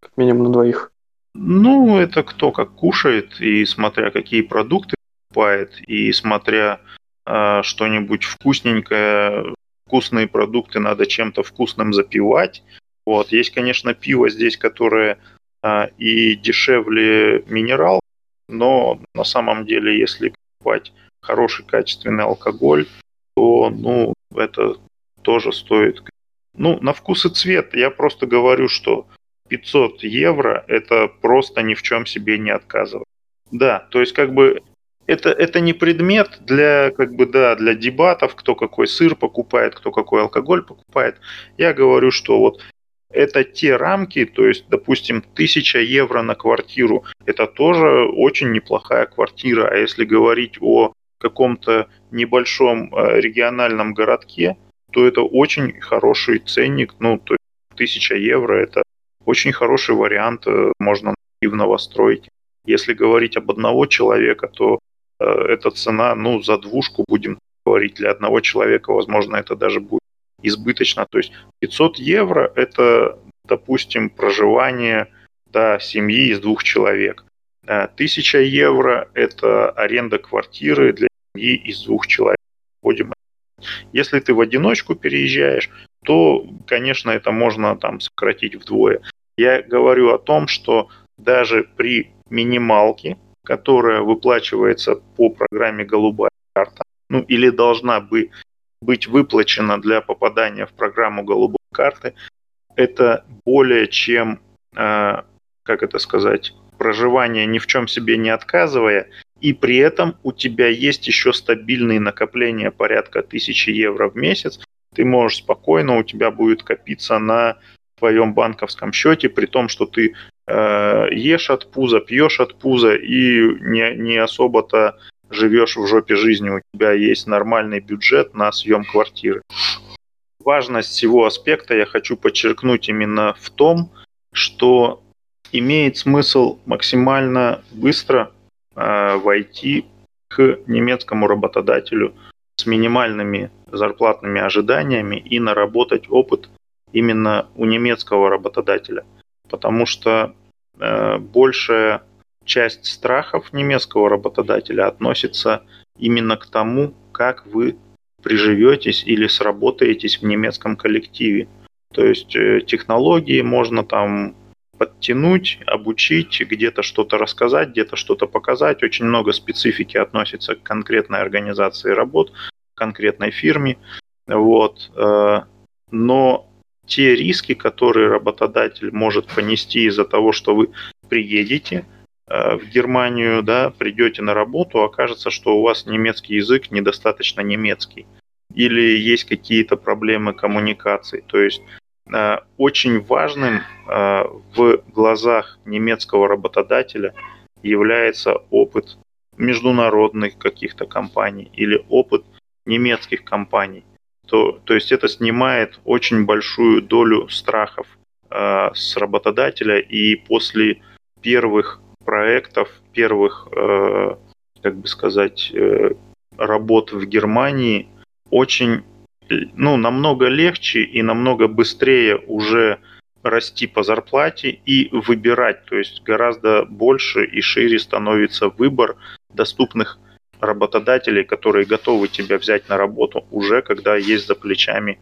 как минимум на двоих. Ну, это кто как кушает, и смотря какие продукты покупает, и смотря э, что-нибудь вкусненькое, вкусные продукты надо чем-то вкусным запивать. Вот. Есть, конечно, пиво здесь, которое а, и дешевле минерал, но на самом деле, если покупать хороший качественный алкоголь, то ну, это тоже стоит. Ну, на вкус и цвет я просто говорю, что 500 евро это просто ни в чем себе не отказывать. Да, то есть как бы это, это не предмет для, как бы, да, для дебатов, кто какой сыр покупает, кто какой алкоголь покупает. Я говорю, что вот это те рамки, то есть, допустим, 1000 евро на квартиру, это тоже очень неплохая квартира. А если говорить о каком-то небольшом э, региональном городке, то это очень хороший ценник. Ну, то есть 1000 евро это очень хороший вариант, э, можно наивного строить. Если говорить об одного человека, то Э, эта цена, ну, за двушку, будем говорить, для одного человека, возможно, это даже будет избыточно. То есть 500 евро – это, допустим, проживание да, семьи из двух человек. 1000 э, евро – это аренда квартиры для семьи из двух человек. Если ты в одиночку переезжаешь, то, конечно, это можно там сократить вдвое. Я говорю о том, что даже при минималке которая выплачивается по программе «Голубая карта», ну или должна бы быть выплачена для попадания в программу «Голубой карты», это более чем, э, как это сказать, проживание ни в чем себе не отказывая, и при этом у тебя есть еще стабильные накопления порядка тысячи евро в месяц, ты можешь спокойно, у тебя будет копиться на твоем банковском счете, при том, что ты э, ешь от пуза, пьешь от пуза и не, не особо-то живешь в жопе жизни. У тебя есть нормальный бюджет на съем квартиры. Важность всего аспекта я хочу подчеркнуть именно в том, что имеет смысл максимально быстро э, войти к немецкому работодателю с минимальными зарплатными ожиданиями и наработать опыт именно у немецкого работодателя. Потому что Э, большая часть страхов немецкого работодателя относится именно к тому, как вы приживетесь или сработаетесь в немецком коллективе. То есть э, технологии можно там подтянуть, обучить, где-то что-то рассказать, где-то что-то показать. Очень много специфики относится к конкретной организации работ, конкретной фирме. Вот. Э, но те риски, которые работодатель может понести из-за того, что вы приедете э, в Германию, да, придете на работу, окажется, что у вас немецкий язык недостаточно немецкий. Или есть какие-то проблемы коммуникации. То есть очень важным э, в глазах немецкого работодателя является опыт международных каких-то компаний или опыт немецких компаний. То, то есть это снимает очень большую долю страхов э, с работодателя, и после первых проектов, первых, э, как бы сказать, э, работ в Германии очень, ну, намного легче и намного быстрее уже расти по зарплате и выбирать, то есть гораздо больше и шире становится выбор доступных работодателей, которые готовы тебя взять на работу уже, когда есть за плечами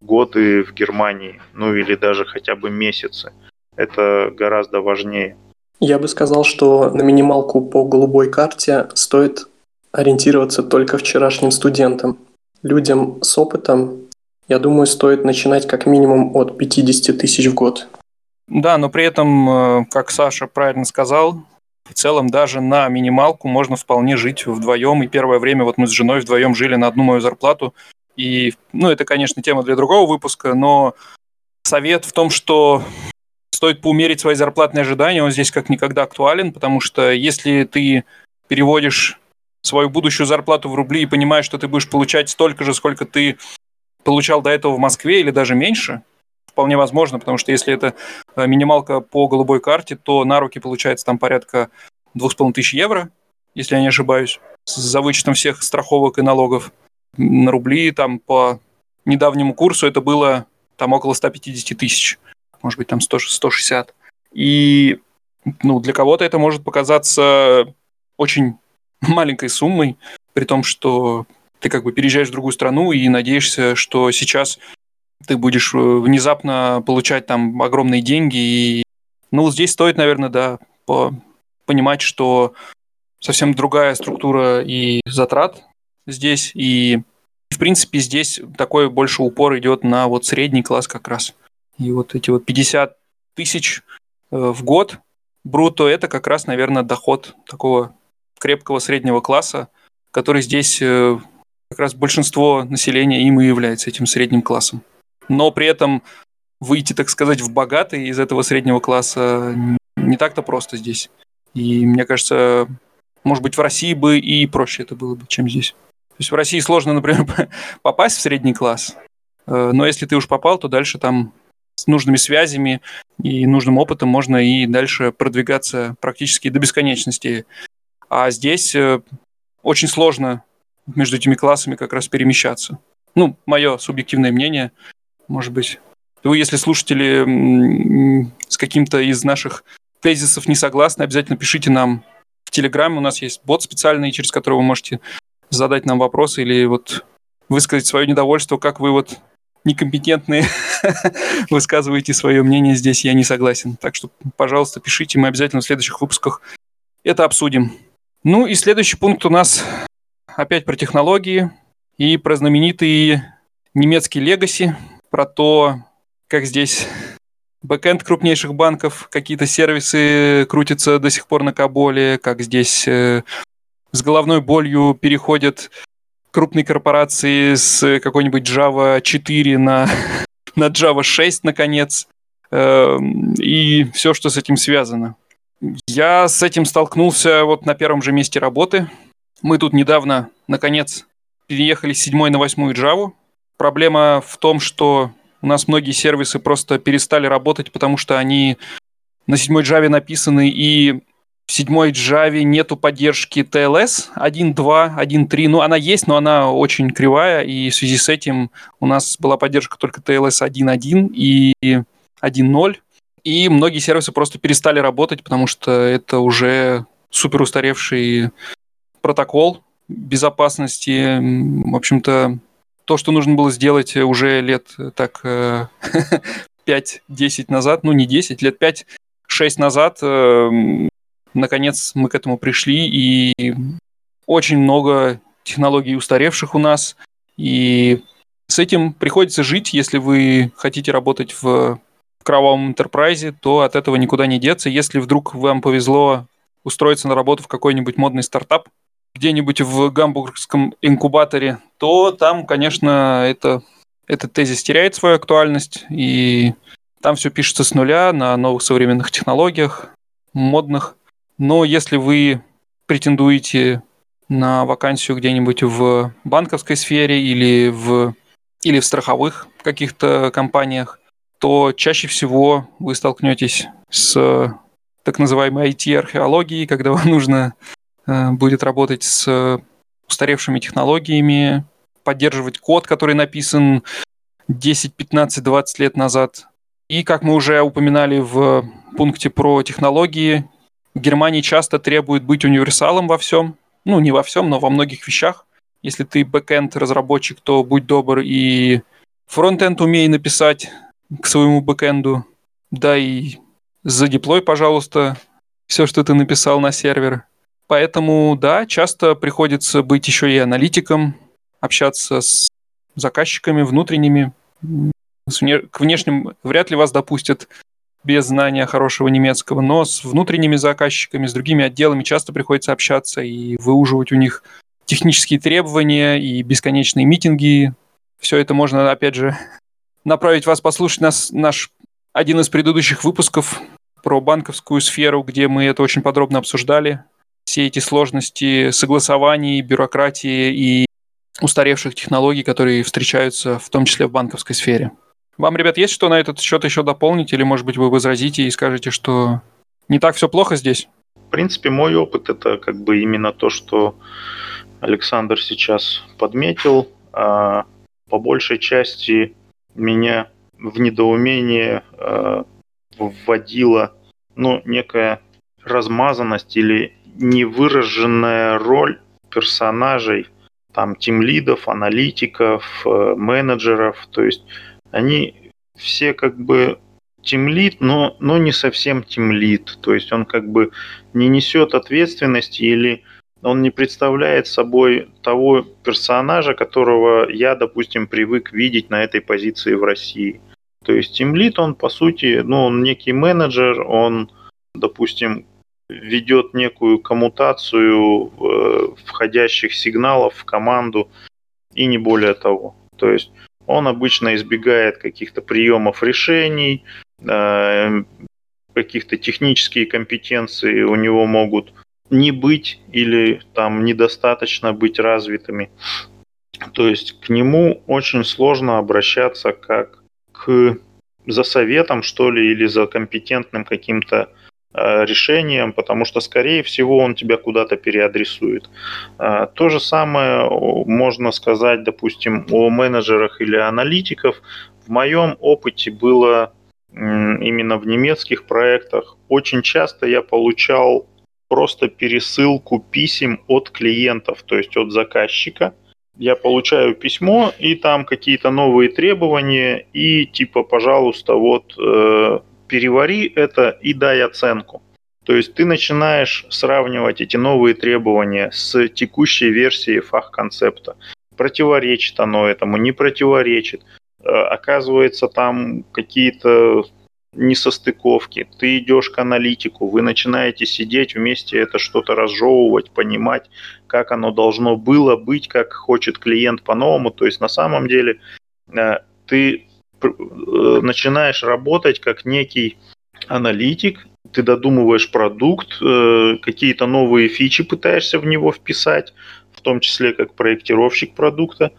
годы в Германии, ну или даже хотя бы месяцы. Это гораздо важнее. Я бы сказал, что на минималку по голубой карте стоит ориентироваться только вчерашним студентам. Людям с опытом я думаю, стоит начинать как минимум от 50 тысяч в год. Да, но при этом, э, как Саша правильно сказал, в целом даже на минималку можно вполне жить вдвоем. И первое время вот мы с женой вдвоем жили на одну мою зарплату. И, ну, это, конечно, тема для другого выпуска, но совет в том, что стоит поумерить свои зарплатные ожидания, он здесь как никогда актуален, потому что если ты переводишь свою будущую зарплату в рубли и понимаешь, что ты будешь получать столько же, сколько ты получал до этого в Москве или даже меньше, вполне возможно, потому что если это э, минималка по голубой карте, то на руки получается там порядка 2500 евро, если я не ошибаюсь, за вычетом всех страховок и налогов. На рубли там по недавнему курсу это было там около 150 тысяч, может быть там 100, 160. И ну, для кого-то это может показаться очень маленькой суммой, при том, что ты как бы переезжаешь в другую страну и надеешься, что сейчас ты будешь э, внезапно получать там огромные деньги. И, ну, здесь стоит, наверное, да, по понимать, что совсем другая структура и затрат здесь. И, в принципе, здесь такой больше упор идет на вот средний класс как раз. И вот эти вот 50 тысяч э, в год бруто, это как раз, наверное, доход такого крепкого среднего класса, который здесь э, как раз большинство населения им и является этим средним классом. Но при этом выйти, так сказать, в богатый из этого среднего класса не так-то просто здесь. И мне кажется, может быть, в России бы и проще это было бы, чем здесь. То есть в России сложно, например, попасть в средний класс, э, но если ты уж попал, то дальше там с нужными связями и нужным опытом можно и дальше продвигаться практически до бесконечности. А здесь э, очень сложно между этими классами как раз перемещаться. Ну, мое субъективное мнение, может быть. Вы, если слушатели с каким-то из наших тезисов не согласны, обязательно пишите нам в Телеграме. У нас есть бот специальный, через который вы можете задать нам вопросы или вот высказать свое недовольство, как вы вот некомпетентные высказываете свое мнение здесь, я не согласен. Так что, пожалуйста, пишите, мы обязательно в следующих выпусках это обсудим. Ну и следующий пункт у нас опять про технологии и про знаменитый немецкий легаси, про то, как здесь бэкэнд крупнейших банков, какие-то сервисы крутятся до сих пор на Каболе, как здесь э, с головной болью переходят крупные корпорации с какой-нибудь Java 4 на, на Java 6, наконец, э, и все, что с этим связано. Я с этим столкнулся вот на первом же месте работы – мы тут недавно, наконец, переехали с 7 на 8 Java. Проблема в том, что у нас многие сервисы просто перестали работать, потому что они на 7 Java написаны, и в 7 Java нету поддержки TLS 1.2, 1.3. Ну, она есть, но она очень кривая, и в связи с этим у нас была поддержка только TLS 1.1 и 1.0. И многие сервисы просто перестали работать, потому что это уже супер устаревшие протокол безопасности. В общем-то, то, что нужно было сделать уже лет э, так 5-10 э, назад, ну не 10, лет 5-6 назад, э, наконец мы к этому пришли, и очень много технологий устаревших у нас, и с этим приходится жить, если вы хотите работать в кровавом интерпрайзе, то от этого никуда не деться. Если вдруг вам повезло устроиться на работу в какой-нибудь модный стартап, где-нибудь в гамбургском инкубаторе, то там, конечно, это, этот тезис теряет свою актуальность, и там все пишется с нуля на новых современных технологиях, модных. Но если вы претендуете на вакансию где-нибудь в банковской сфере или в, или в страховых каких-то компаниях, то чаще всего вы столкнетесь с так называемой IT-археологией, когда вам нужно Э, будет работать с устаревшими технологиями, поддерживать код, который написан 10, 15, 20 лет назад. И, как мы уже упоминали в пункте про технологии, Германии часто требует быть универсалом во всем. Ну, не во всем, но во многих вещах. Если ты бэкенд разработчик, то будь добр и фронтенд умей написать к своему бэкенду. Да и задеплой, пожалуйста, все, что ты написал на сервер. Поэтому, да, часто приходится быть еще и аналитиком, общаться с заказчиками внутренними, К внешним вряд ли вас допустят без знания хорошего немецкого, но с внутренними заказчиками, с другими отделами часто приходится общаться и выуживать у них технические требования и бесконечные митинги. Все это можно, опять же, направить вас послушать нас, наш один из предыдущих выпусков про банковскую сферу, где мы это очень подробно обсуждали. Все эти сложности согласований, бюрократии и устаревших технологий, которые встречаются в том числе в банковской сфере. Вам, ребят, есть что на этот счет еще дополнить? Или, может быть, вы возразите и скажете, что не так все плохо здесь? В принципе, мой опыт это как бы именно то, что Александр сейчас подметил. А по большей части меня в недоумение э, вводила ну, некая размазанность или невыраженная роль персонажей, там, тимлидов, аналитиков, э, менеджеров. То есть они все как бы тимлид, но, но не совсем тимлид. То есть он как бы не несет ответственности или он не представляет собой того персонажа, которого я, допустим, привык видеть на этой позиции в России. То есть тимлид, он по сути, ну, он некий менеджер, он, допустим, ведет некую коммутацию э, входящих сигналов в команду и не более того. То есть он обычно избегает каких-то приемов решений, э, каких-то технические компетенции у него могут не быть или там недостаточно быть развитыми. То есть к нему очень сложно обращаться как к за советом, что ли, или за компетентным каким-то э, решением, потому что, скорее всего, он тебя куда-то переадресует. Э, то же самое можно сказать, допустим, о менеджерах или аналитиков. В моем опыте было именно в немецких проектах. Очень часто я получал просто пересылку писем от клиентов, то есть от заказчика. Я получаю письмо, и там какие-то новые требования, и типа, пожалуйста, вот э, перевари это и дай оценку. То есть ты начинаешь сравнивать эти новые требования с текущей версией фах-концепта. Противоречит оно этому, не противоречит. Э, оказывается, там какие-то несостыковки, ты идешь к аналитику, вы начинаете сидеть вместе, это что-то разжевывать, понимать, как оно должно было быть, как хочет клиент по-новому. То есть на самом деле э, ты э, начинаешь работать как некий аналитик, ты додумываешь продукт, э, какие-то новые фичи пытаешься в него вписать, в том числе как проектировщик продукта.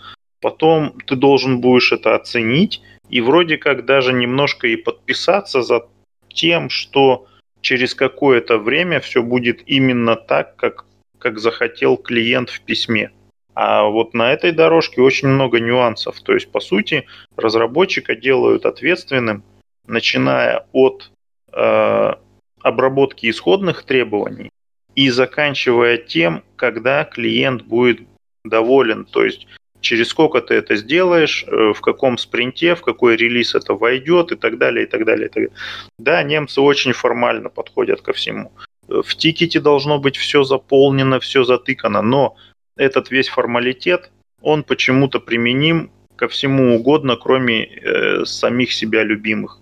Потом ты должен будешь это оценить и вроде как даже немножко и подписаться за тем, что через какое-то время все будет именно так, как, как захотел клиент в письме. А вот на этой дорожке очень много нюансов. То есть, по сути, разработчика делают ответственным, начиная от э, обработки исходных требований и заканчивая тем, когда клиент будет доволен. То есть через сколько ты это сделаешь, э, в каком спринте, в какой релиз это войдет и так далее, и так далее. И так далее. Да, немцы очень формально подходят ко всему. Э, в тикете должно быть все заполнено, все затыкано, но этот весь формалитет, он почему-то применим ко всему угодно, кроме э, самих себя любимых.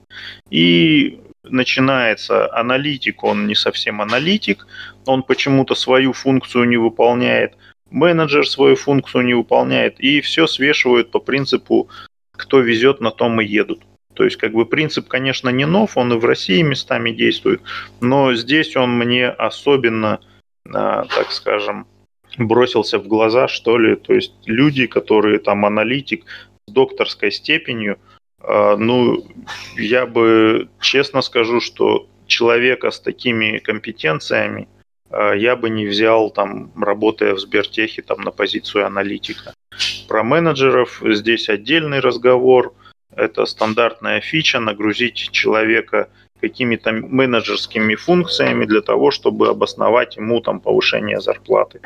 И начинается аналитик, он не совсем аналитик, он почему-то свою функцию не выполняет – менеджер свою функцию не выполняет, и все свешивают по принципу «кто везет, на том и едут». То есть, как бы принцип, конечно, не нов, он и в России местами действует, но здесь он мне особенно, а, так скажем, бросился в глаза, что ли. То есть люди, которые там аналитик с докторской степенью, а, ну, я бы честно скажу, что человека с такими компетенциями – я бы не взял, там, работая в Сбертехе, там, на позицию аналитика. Про менеджеров здесь отдельный разговор. Это стандартная фича, нагрузить человека какими-то менеджерскими функциями для того, чтобы обосновать ему там повышение зарплаты.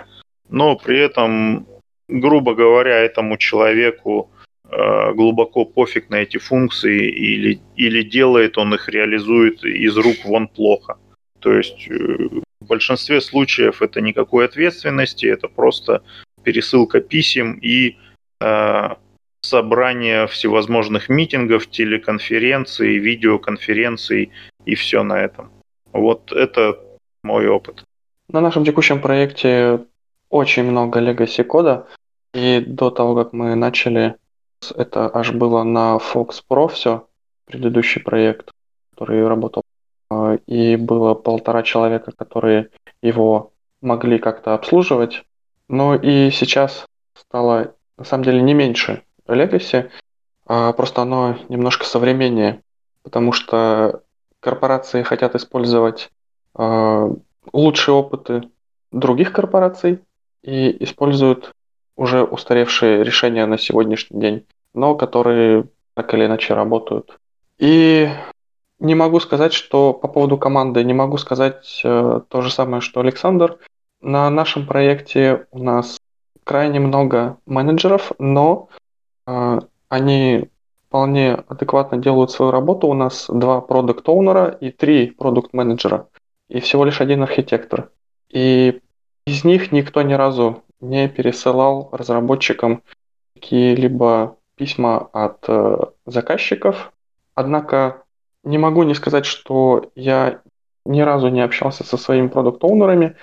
Но при этом, грубо говоря, этому человеку э, глубоко пофиг на эти функции или, или делает он их, реализует из рук вон плохо. То есть э, в большинстве случаев это никакой ответственности, это просто пересылка писем и э, собрание всевозможных митингов, телеконференций, видеоконференций и все на этом. Вот это мой опыт. На нашем текущем проекте очень много legacy кода, и до того, как мы начали, это аж было на Fox Pro все, предыдущий проект, который работал, и было полтора человека, которые его могли как-то обслуживать. Но и сейчас стало, на самом деле, не меньше Legacy, а просто оно немножко современнее, потому что корпорации хотят использовать э, лучшие опыты других корпораций и используют уже устаревшие решения на сегодняшний день, но которые так или иначе работают. И не могу сказать, что по поводу команды, не могу сказать э, то же самое, что Александр. На нашем проекте у нас крайне много менеджеров, но э, они вполне адекватно делают свою работу. У нас два продукт оунера и три продукт менеджера и всего лишь один архитектор. И из них никто ни разу не пересылал разработчикам какие-либо письма от э, заказчиков. Однако не могу не сказать, что я ни разу не общался со своими продукт-оунерами,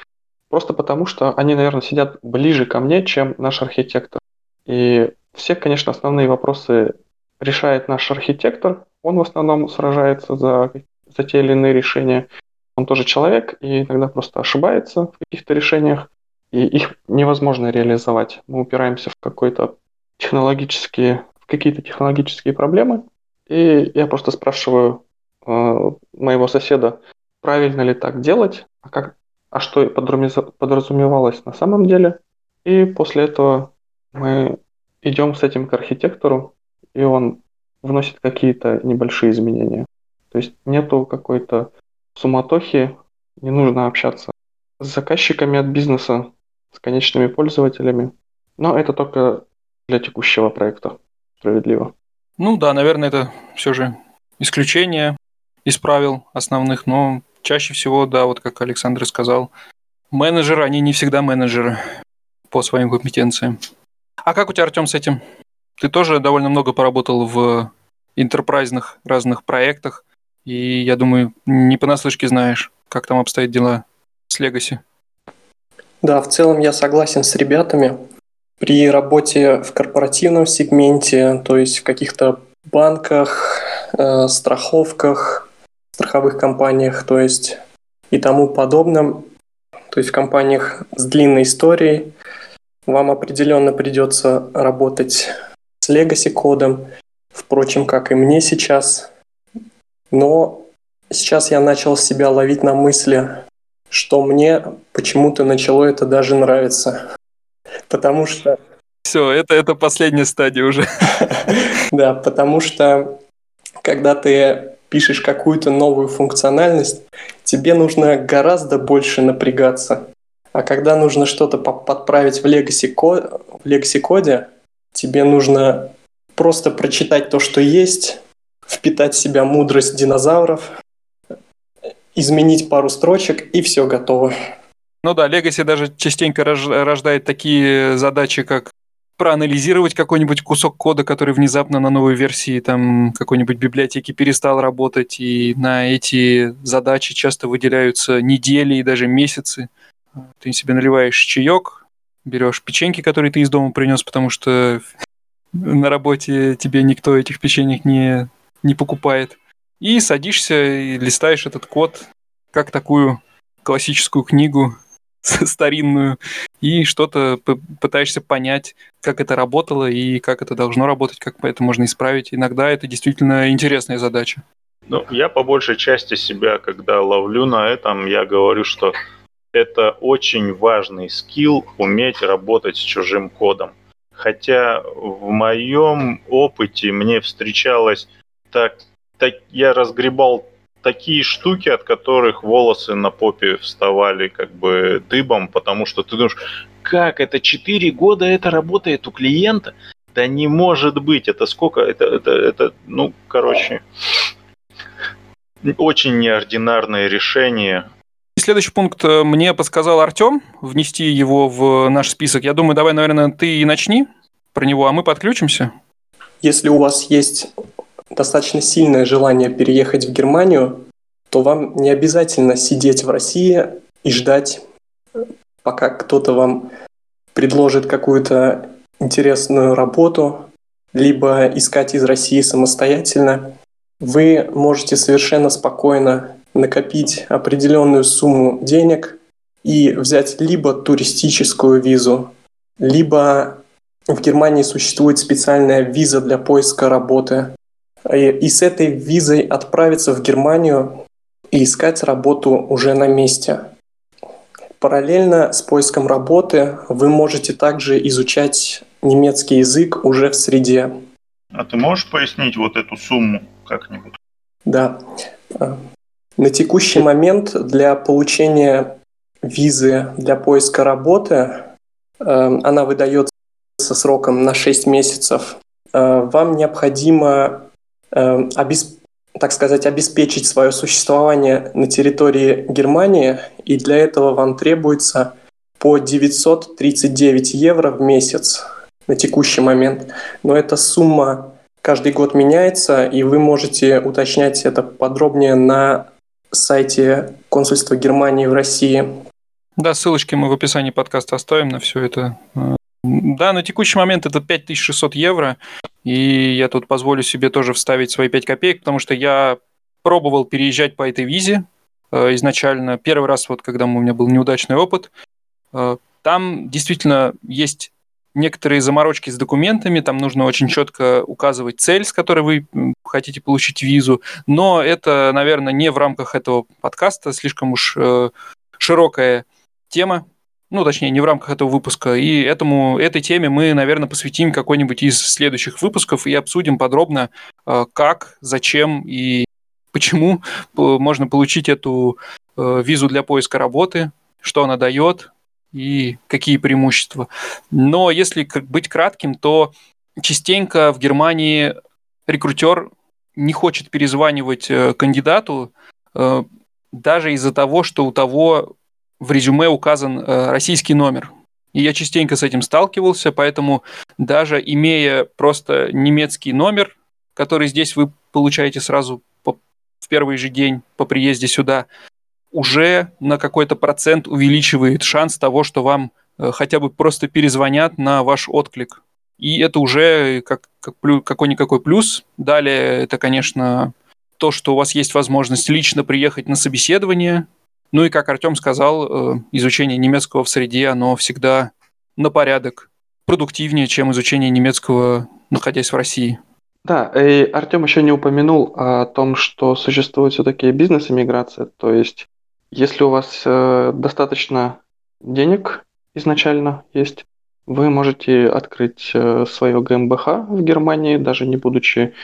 просто потому что они, наверное, сидят ближе ко мне, чем наш архитектор. И все, конечно, основные вопросы решает наш архитектор. Он в основном сражается за, за те или иные решения. Он тоже человек и иногда просто ошибается в каких-то решениях и их невозможно реализовать. Мы упираемся в какой-то технологические, в какие-то технологические проблемы, и я просто спрашиваю моего соседа, правильно ли так делать, а, как, а что подразумевалось на самом деле. И после этого мы идем с этим к архитектору, и он вносит какие-то небольшие изменения. То есть нету какой-то суматохи, не нужно общаться с заказчиками от бизнеса, с конечными пользователями. Но это только для текущего проекта. Справедливо. Ну да, наверное, это все же исключение из правил основных, но чаще всего, да, вот как Александр сказал, менеджеры, они не всегда менеджеры по своим компетенциям. А как у тебя, Артем, с этим? Ты тоже довольно много поработал в интерпрайзных разных проектах, и, я думаю, не понаслышке знаешь, как там обстоят дела с Legacy. Да, в целом я согласен с ребятами. При работе в корпоративном сегменте, то есть в каких-то банках, э, страховках, страховых компаниях, то есть и тому подобном, то есть в компаниях с длинной историей, вам определенно придется работать с legacy кодом, впрочем, как и мне сейчас. Но сейчас я начал себя ловить на мысли, что мне почему-то начало это даже нравиться. Потому что... Все, это, это последняя стадия уже. Да, потому что когда ты пишешь какую-то новую функциональность, тебе нужно гораздо больше напрягаться. А когда нужно что-то подправить в Legacy, в Legacy коде, тебе нужно просто прочитать то, что есть, впитать в себя мудрость динозавров, изменить пару строчек, и все готово. Ну да, Legacy даже частенько рождает такие задачи, как проанализировать какой-нибудь кусок кода, который внезапно на новой версии там какой-нибудь библиотеки перестал работать, и на эти задачи часто выделяются недели и даже месяцы. Ты себе наливаешь чаек, берешь печеньки, которые ты из дома принес, потому что на работе тебе никто этих печенек не, не покупает и садишься и листаешь этот код как такую классическую книгу старинную, и что-то пытаешься понять, как это работало и как это должно работать, как это можно исправить. Иногда это действительно интересная задача. Ну, я по большей части себя, когда ловлю на этом, я говорю, что это очень важный скилл уметь работать с чужим кодом. Хотя в моем опыте мне встречалось так так, я разгребал такие штуки, от которых волосы на попе вставали как бы дыбом, потому что ты думаешь, как это 4 года это работает у клиента? Да не может быть, это сколько, это, это, это ну, короче, очень неординарное решение. Следующий пункт э, мне подсказал Артем, внести его в наш список. Я думаю, давай, наверное, ты и начни про него, а мы подключимся. если у вас есть достаточно сильное желание переехать в Германию, то вам не обязательно сидеть в России и ждать, пока кто-то вам предложит какую-то интересную работу, либо искать из России самостоятельно. Вы можете совершенно спокойно накопить определенную сумму денег и взять либо туристическую визу, либо в Германии существует специальная виза для поиска работы. И с этой визой отправиться в Германию и искать работу уже на месте. Параллельно с поиском работы вы можете также изучать немецкий язык уже в среде. А ты можешь пояснить вот эту сумму как-нибудь? Да. На текущий момент для получения визы для поиска работы э, она выдается сроком на 6 месяцев. Э, вам необходимо, э, так сказать, обеспечить свое существование на территории Германии, и для этого вам требуется по 939 евро в месяц на текущий момент. Но эта сумма каждый год меняется, и вы можете уточнять это подробнее на сайте консульства Германии в России. Да, ссылочки мы в описании подкаста оставим на все это. Да, на текущий момент это 5600 евро, и я тут позволю себе тоже вставить свои 5 копеек, потому что я пробовал переезжать по этой визе э, изначально. Первый раз, вот когда у меня был неудачный опыт, э, там действительно есть некоторые заморочки с документами, там нужно очень четко указывать цель, с которой вы хотите получить визу, но это, наверное, не в рамках этого подкаста, слишком уж э, широкая тема, ну, точнее, не в рамках этого выпуска, и этому, этой теме мы, наверное, посвятим какой-нибудь из следующих выпусков и обсудим подробно, э, как, зачем и почему можно получить эту э, визу для поиска работы, что она дает, и какие преимущества. Но если быть кратким, то частенько в Германии рекрутер не хочет перезванивать э, кандидату даже из-за того, что у того в резюме указан э, российский номер. И я частенько с этим сталкивался, поэтому даже имея просто немецкий номер, который здесь вы получаете сразу по, в первый же день по приезде сюда, уже на какой-то процент увеличивает шанс того, что вам э, хотя бы просто перезвонят на ваш отклик. И это уже как, как какой-никакой плюс. Далее это, конечно, то, что у вас есть возможность лично приехать на собеседование. Ну и, как Артем сказал, э, изучение немецкого в среде, оно всегда на порядок продуктивнее, чем изучение немецкого, находясь в России. Да, и Артем еще не упомянул о том, что существует все-таки бизнес-иммиграция, то есть если у вас э, достаточно денег изначально есть, вы можете открыть э, свое ГМБХ в Германии, даже не будучи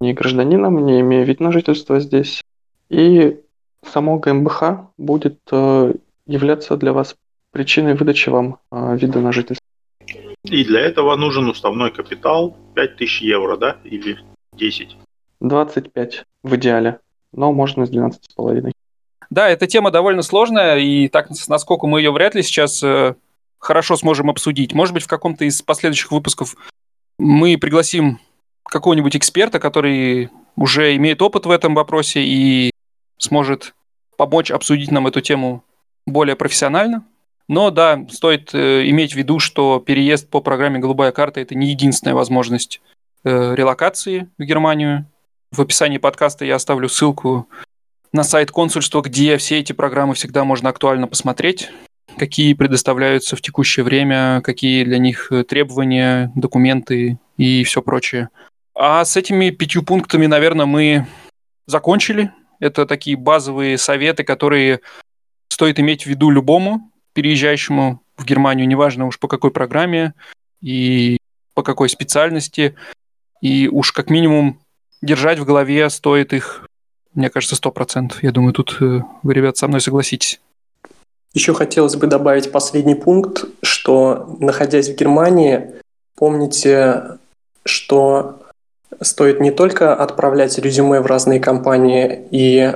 ни гражданином, не имея вид на жительство здесь. И само ГМБХ будет э, являться для вас причиной выдачи вам э, вида на жительство. И для этого нужен уставной капитал 5000 евро, да? Или 10? 25 в идеале, но можно с 12,5. Да, эта тема довольно сложная, и так, насколько мы ее вряд ли сейчас э, хорошо сможем обсудить. Может быть, в каком-то из последующих выпусков мы пригласим какого-нибудь эксперта, который уже имеет опыт в этом вопросе и сможет помочь обсудить нам эту тему более профессионально. Но да, стоит э, иметь в виду, что переезд по программе «Голубая карта» – это не единственная возможность э, релокации в Германию. В описании подкаста я оставлю ссылку на сайт консульства, где все эти программы всегда можно актуально посмотреть, какие предоставляются в текущее время, какие для них э, требования, документы и все прочее. А с этими пятью пунктами, наверное, мы закончили. Это такие базовые советы, которые стоит иметь в виду любому переезжающему в Германию, неважно уж по какой программе и по какой специальности. И уж как минимум держать в голове стоит их мне кажется, сто процентов. Я думаю, тут э, вы, ребят, со мной согласитесь. Еще хотелось бы добавить последний пункт, что, находясь в Германии, помните, что стоит не только отправлять резюме в разные компании и,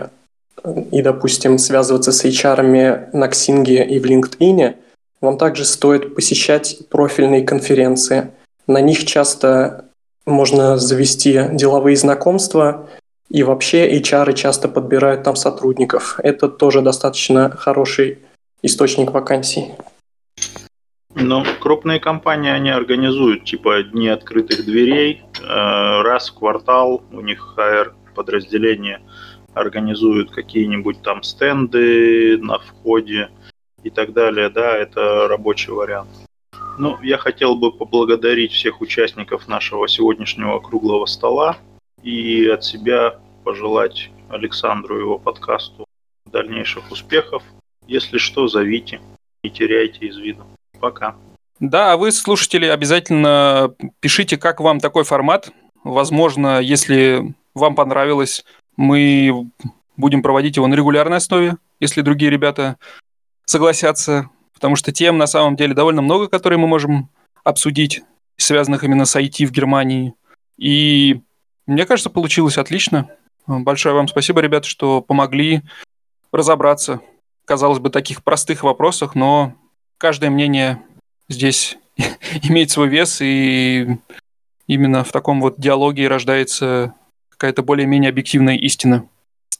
и допустим, связываться с HR на Ксинге и в LinkedIn, вам также стоит посещать профильные конференции. На них часто можно завести деловые знакомства, и вообще HR часто подбирают там сотрудников. Это тоже достаточно хороший источник вакансий. Ну, крупные компании, они организуют типа дни открытых дверей. Э, раз в квартал у них HR подразделение организуют какие-нибудь там стенды на входе и так далее. Да, это рабочий вариант. Ну, я хотел бы поблагодарить всех участников нашего сегодняшнего круглого стола и от себя пожелать Александру его подкасту дальнейших успехов. Если что, зовите, не теряйте из виду. Пока. Да, а вы, слушатели, обязательно пишите, как вам такой формат. Возможно, если вам понравилось, мы будем проводить его на регулярной основе, если другие ребята согласятся потому что тем на самом деле довольно много, которые мы можем обсудить, связанных именно с IT в Германии. И мне кажется, получилось отлично. Большое вам спасибо, ребята, что помогли разобраться, казалось бы, таких простых вопросах, но каждое мнение здесь имеет свой вес, и именно в таком вот диалоге рождается какая-то более-менее объективная истина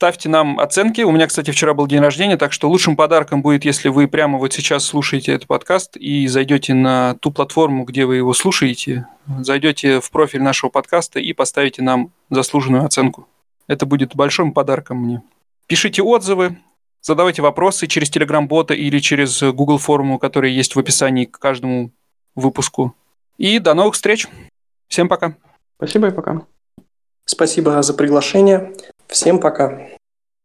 ставьте нам оценки. У меня, кстати, вчера был день рождения, так что лучшим подарком будет, если вы прямо вот сейчас слушаете этот подкаст и зайдете на ту платформу, где вы его слушаете, зайдете в профиль нашего подкаста и поставите нам заслуженную оценку. Это будет большим подарком мне. Пишите отзывы, задавайте вопросы через Telegram-бота или через Google форму, которая есть в описании к каждому выпуску. И до новых встреч. Всем пока. Спасибо и пока. Спасибо за приглашение. Всем пока.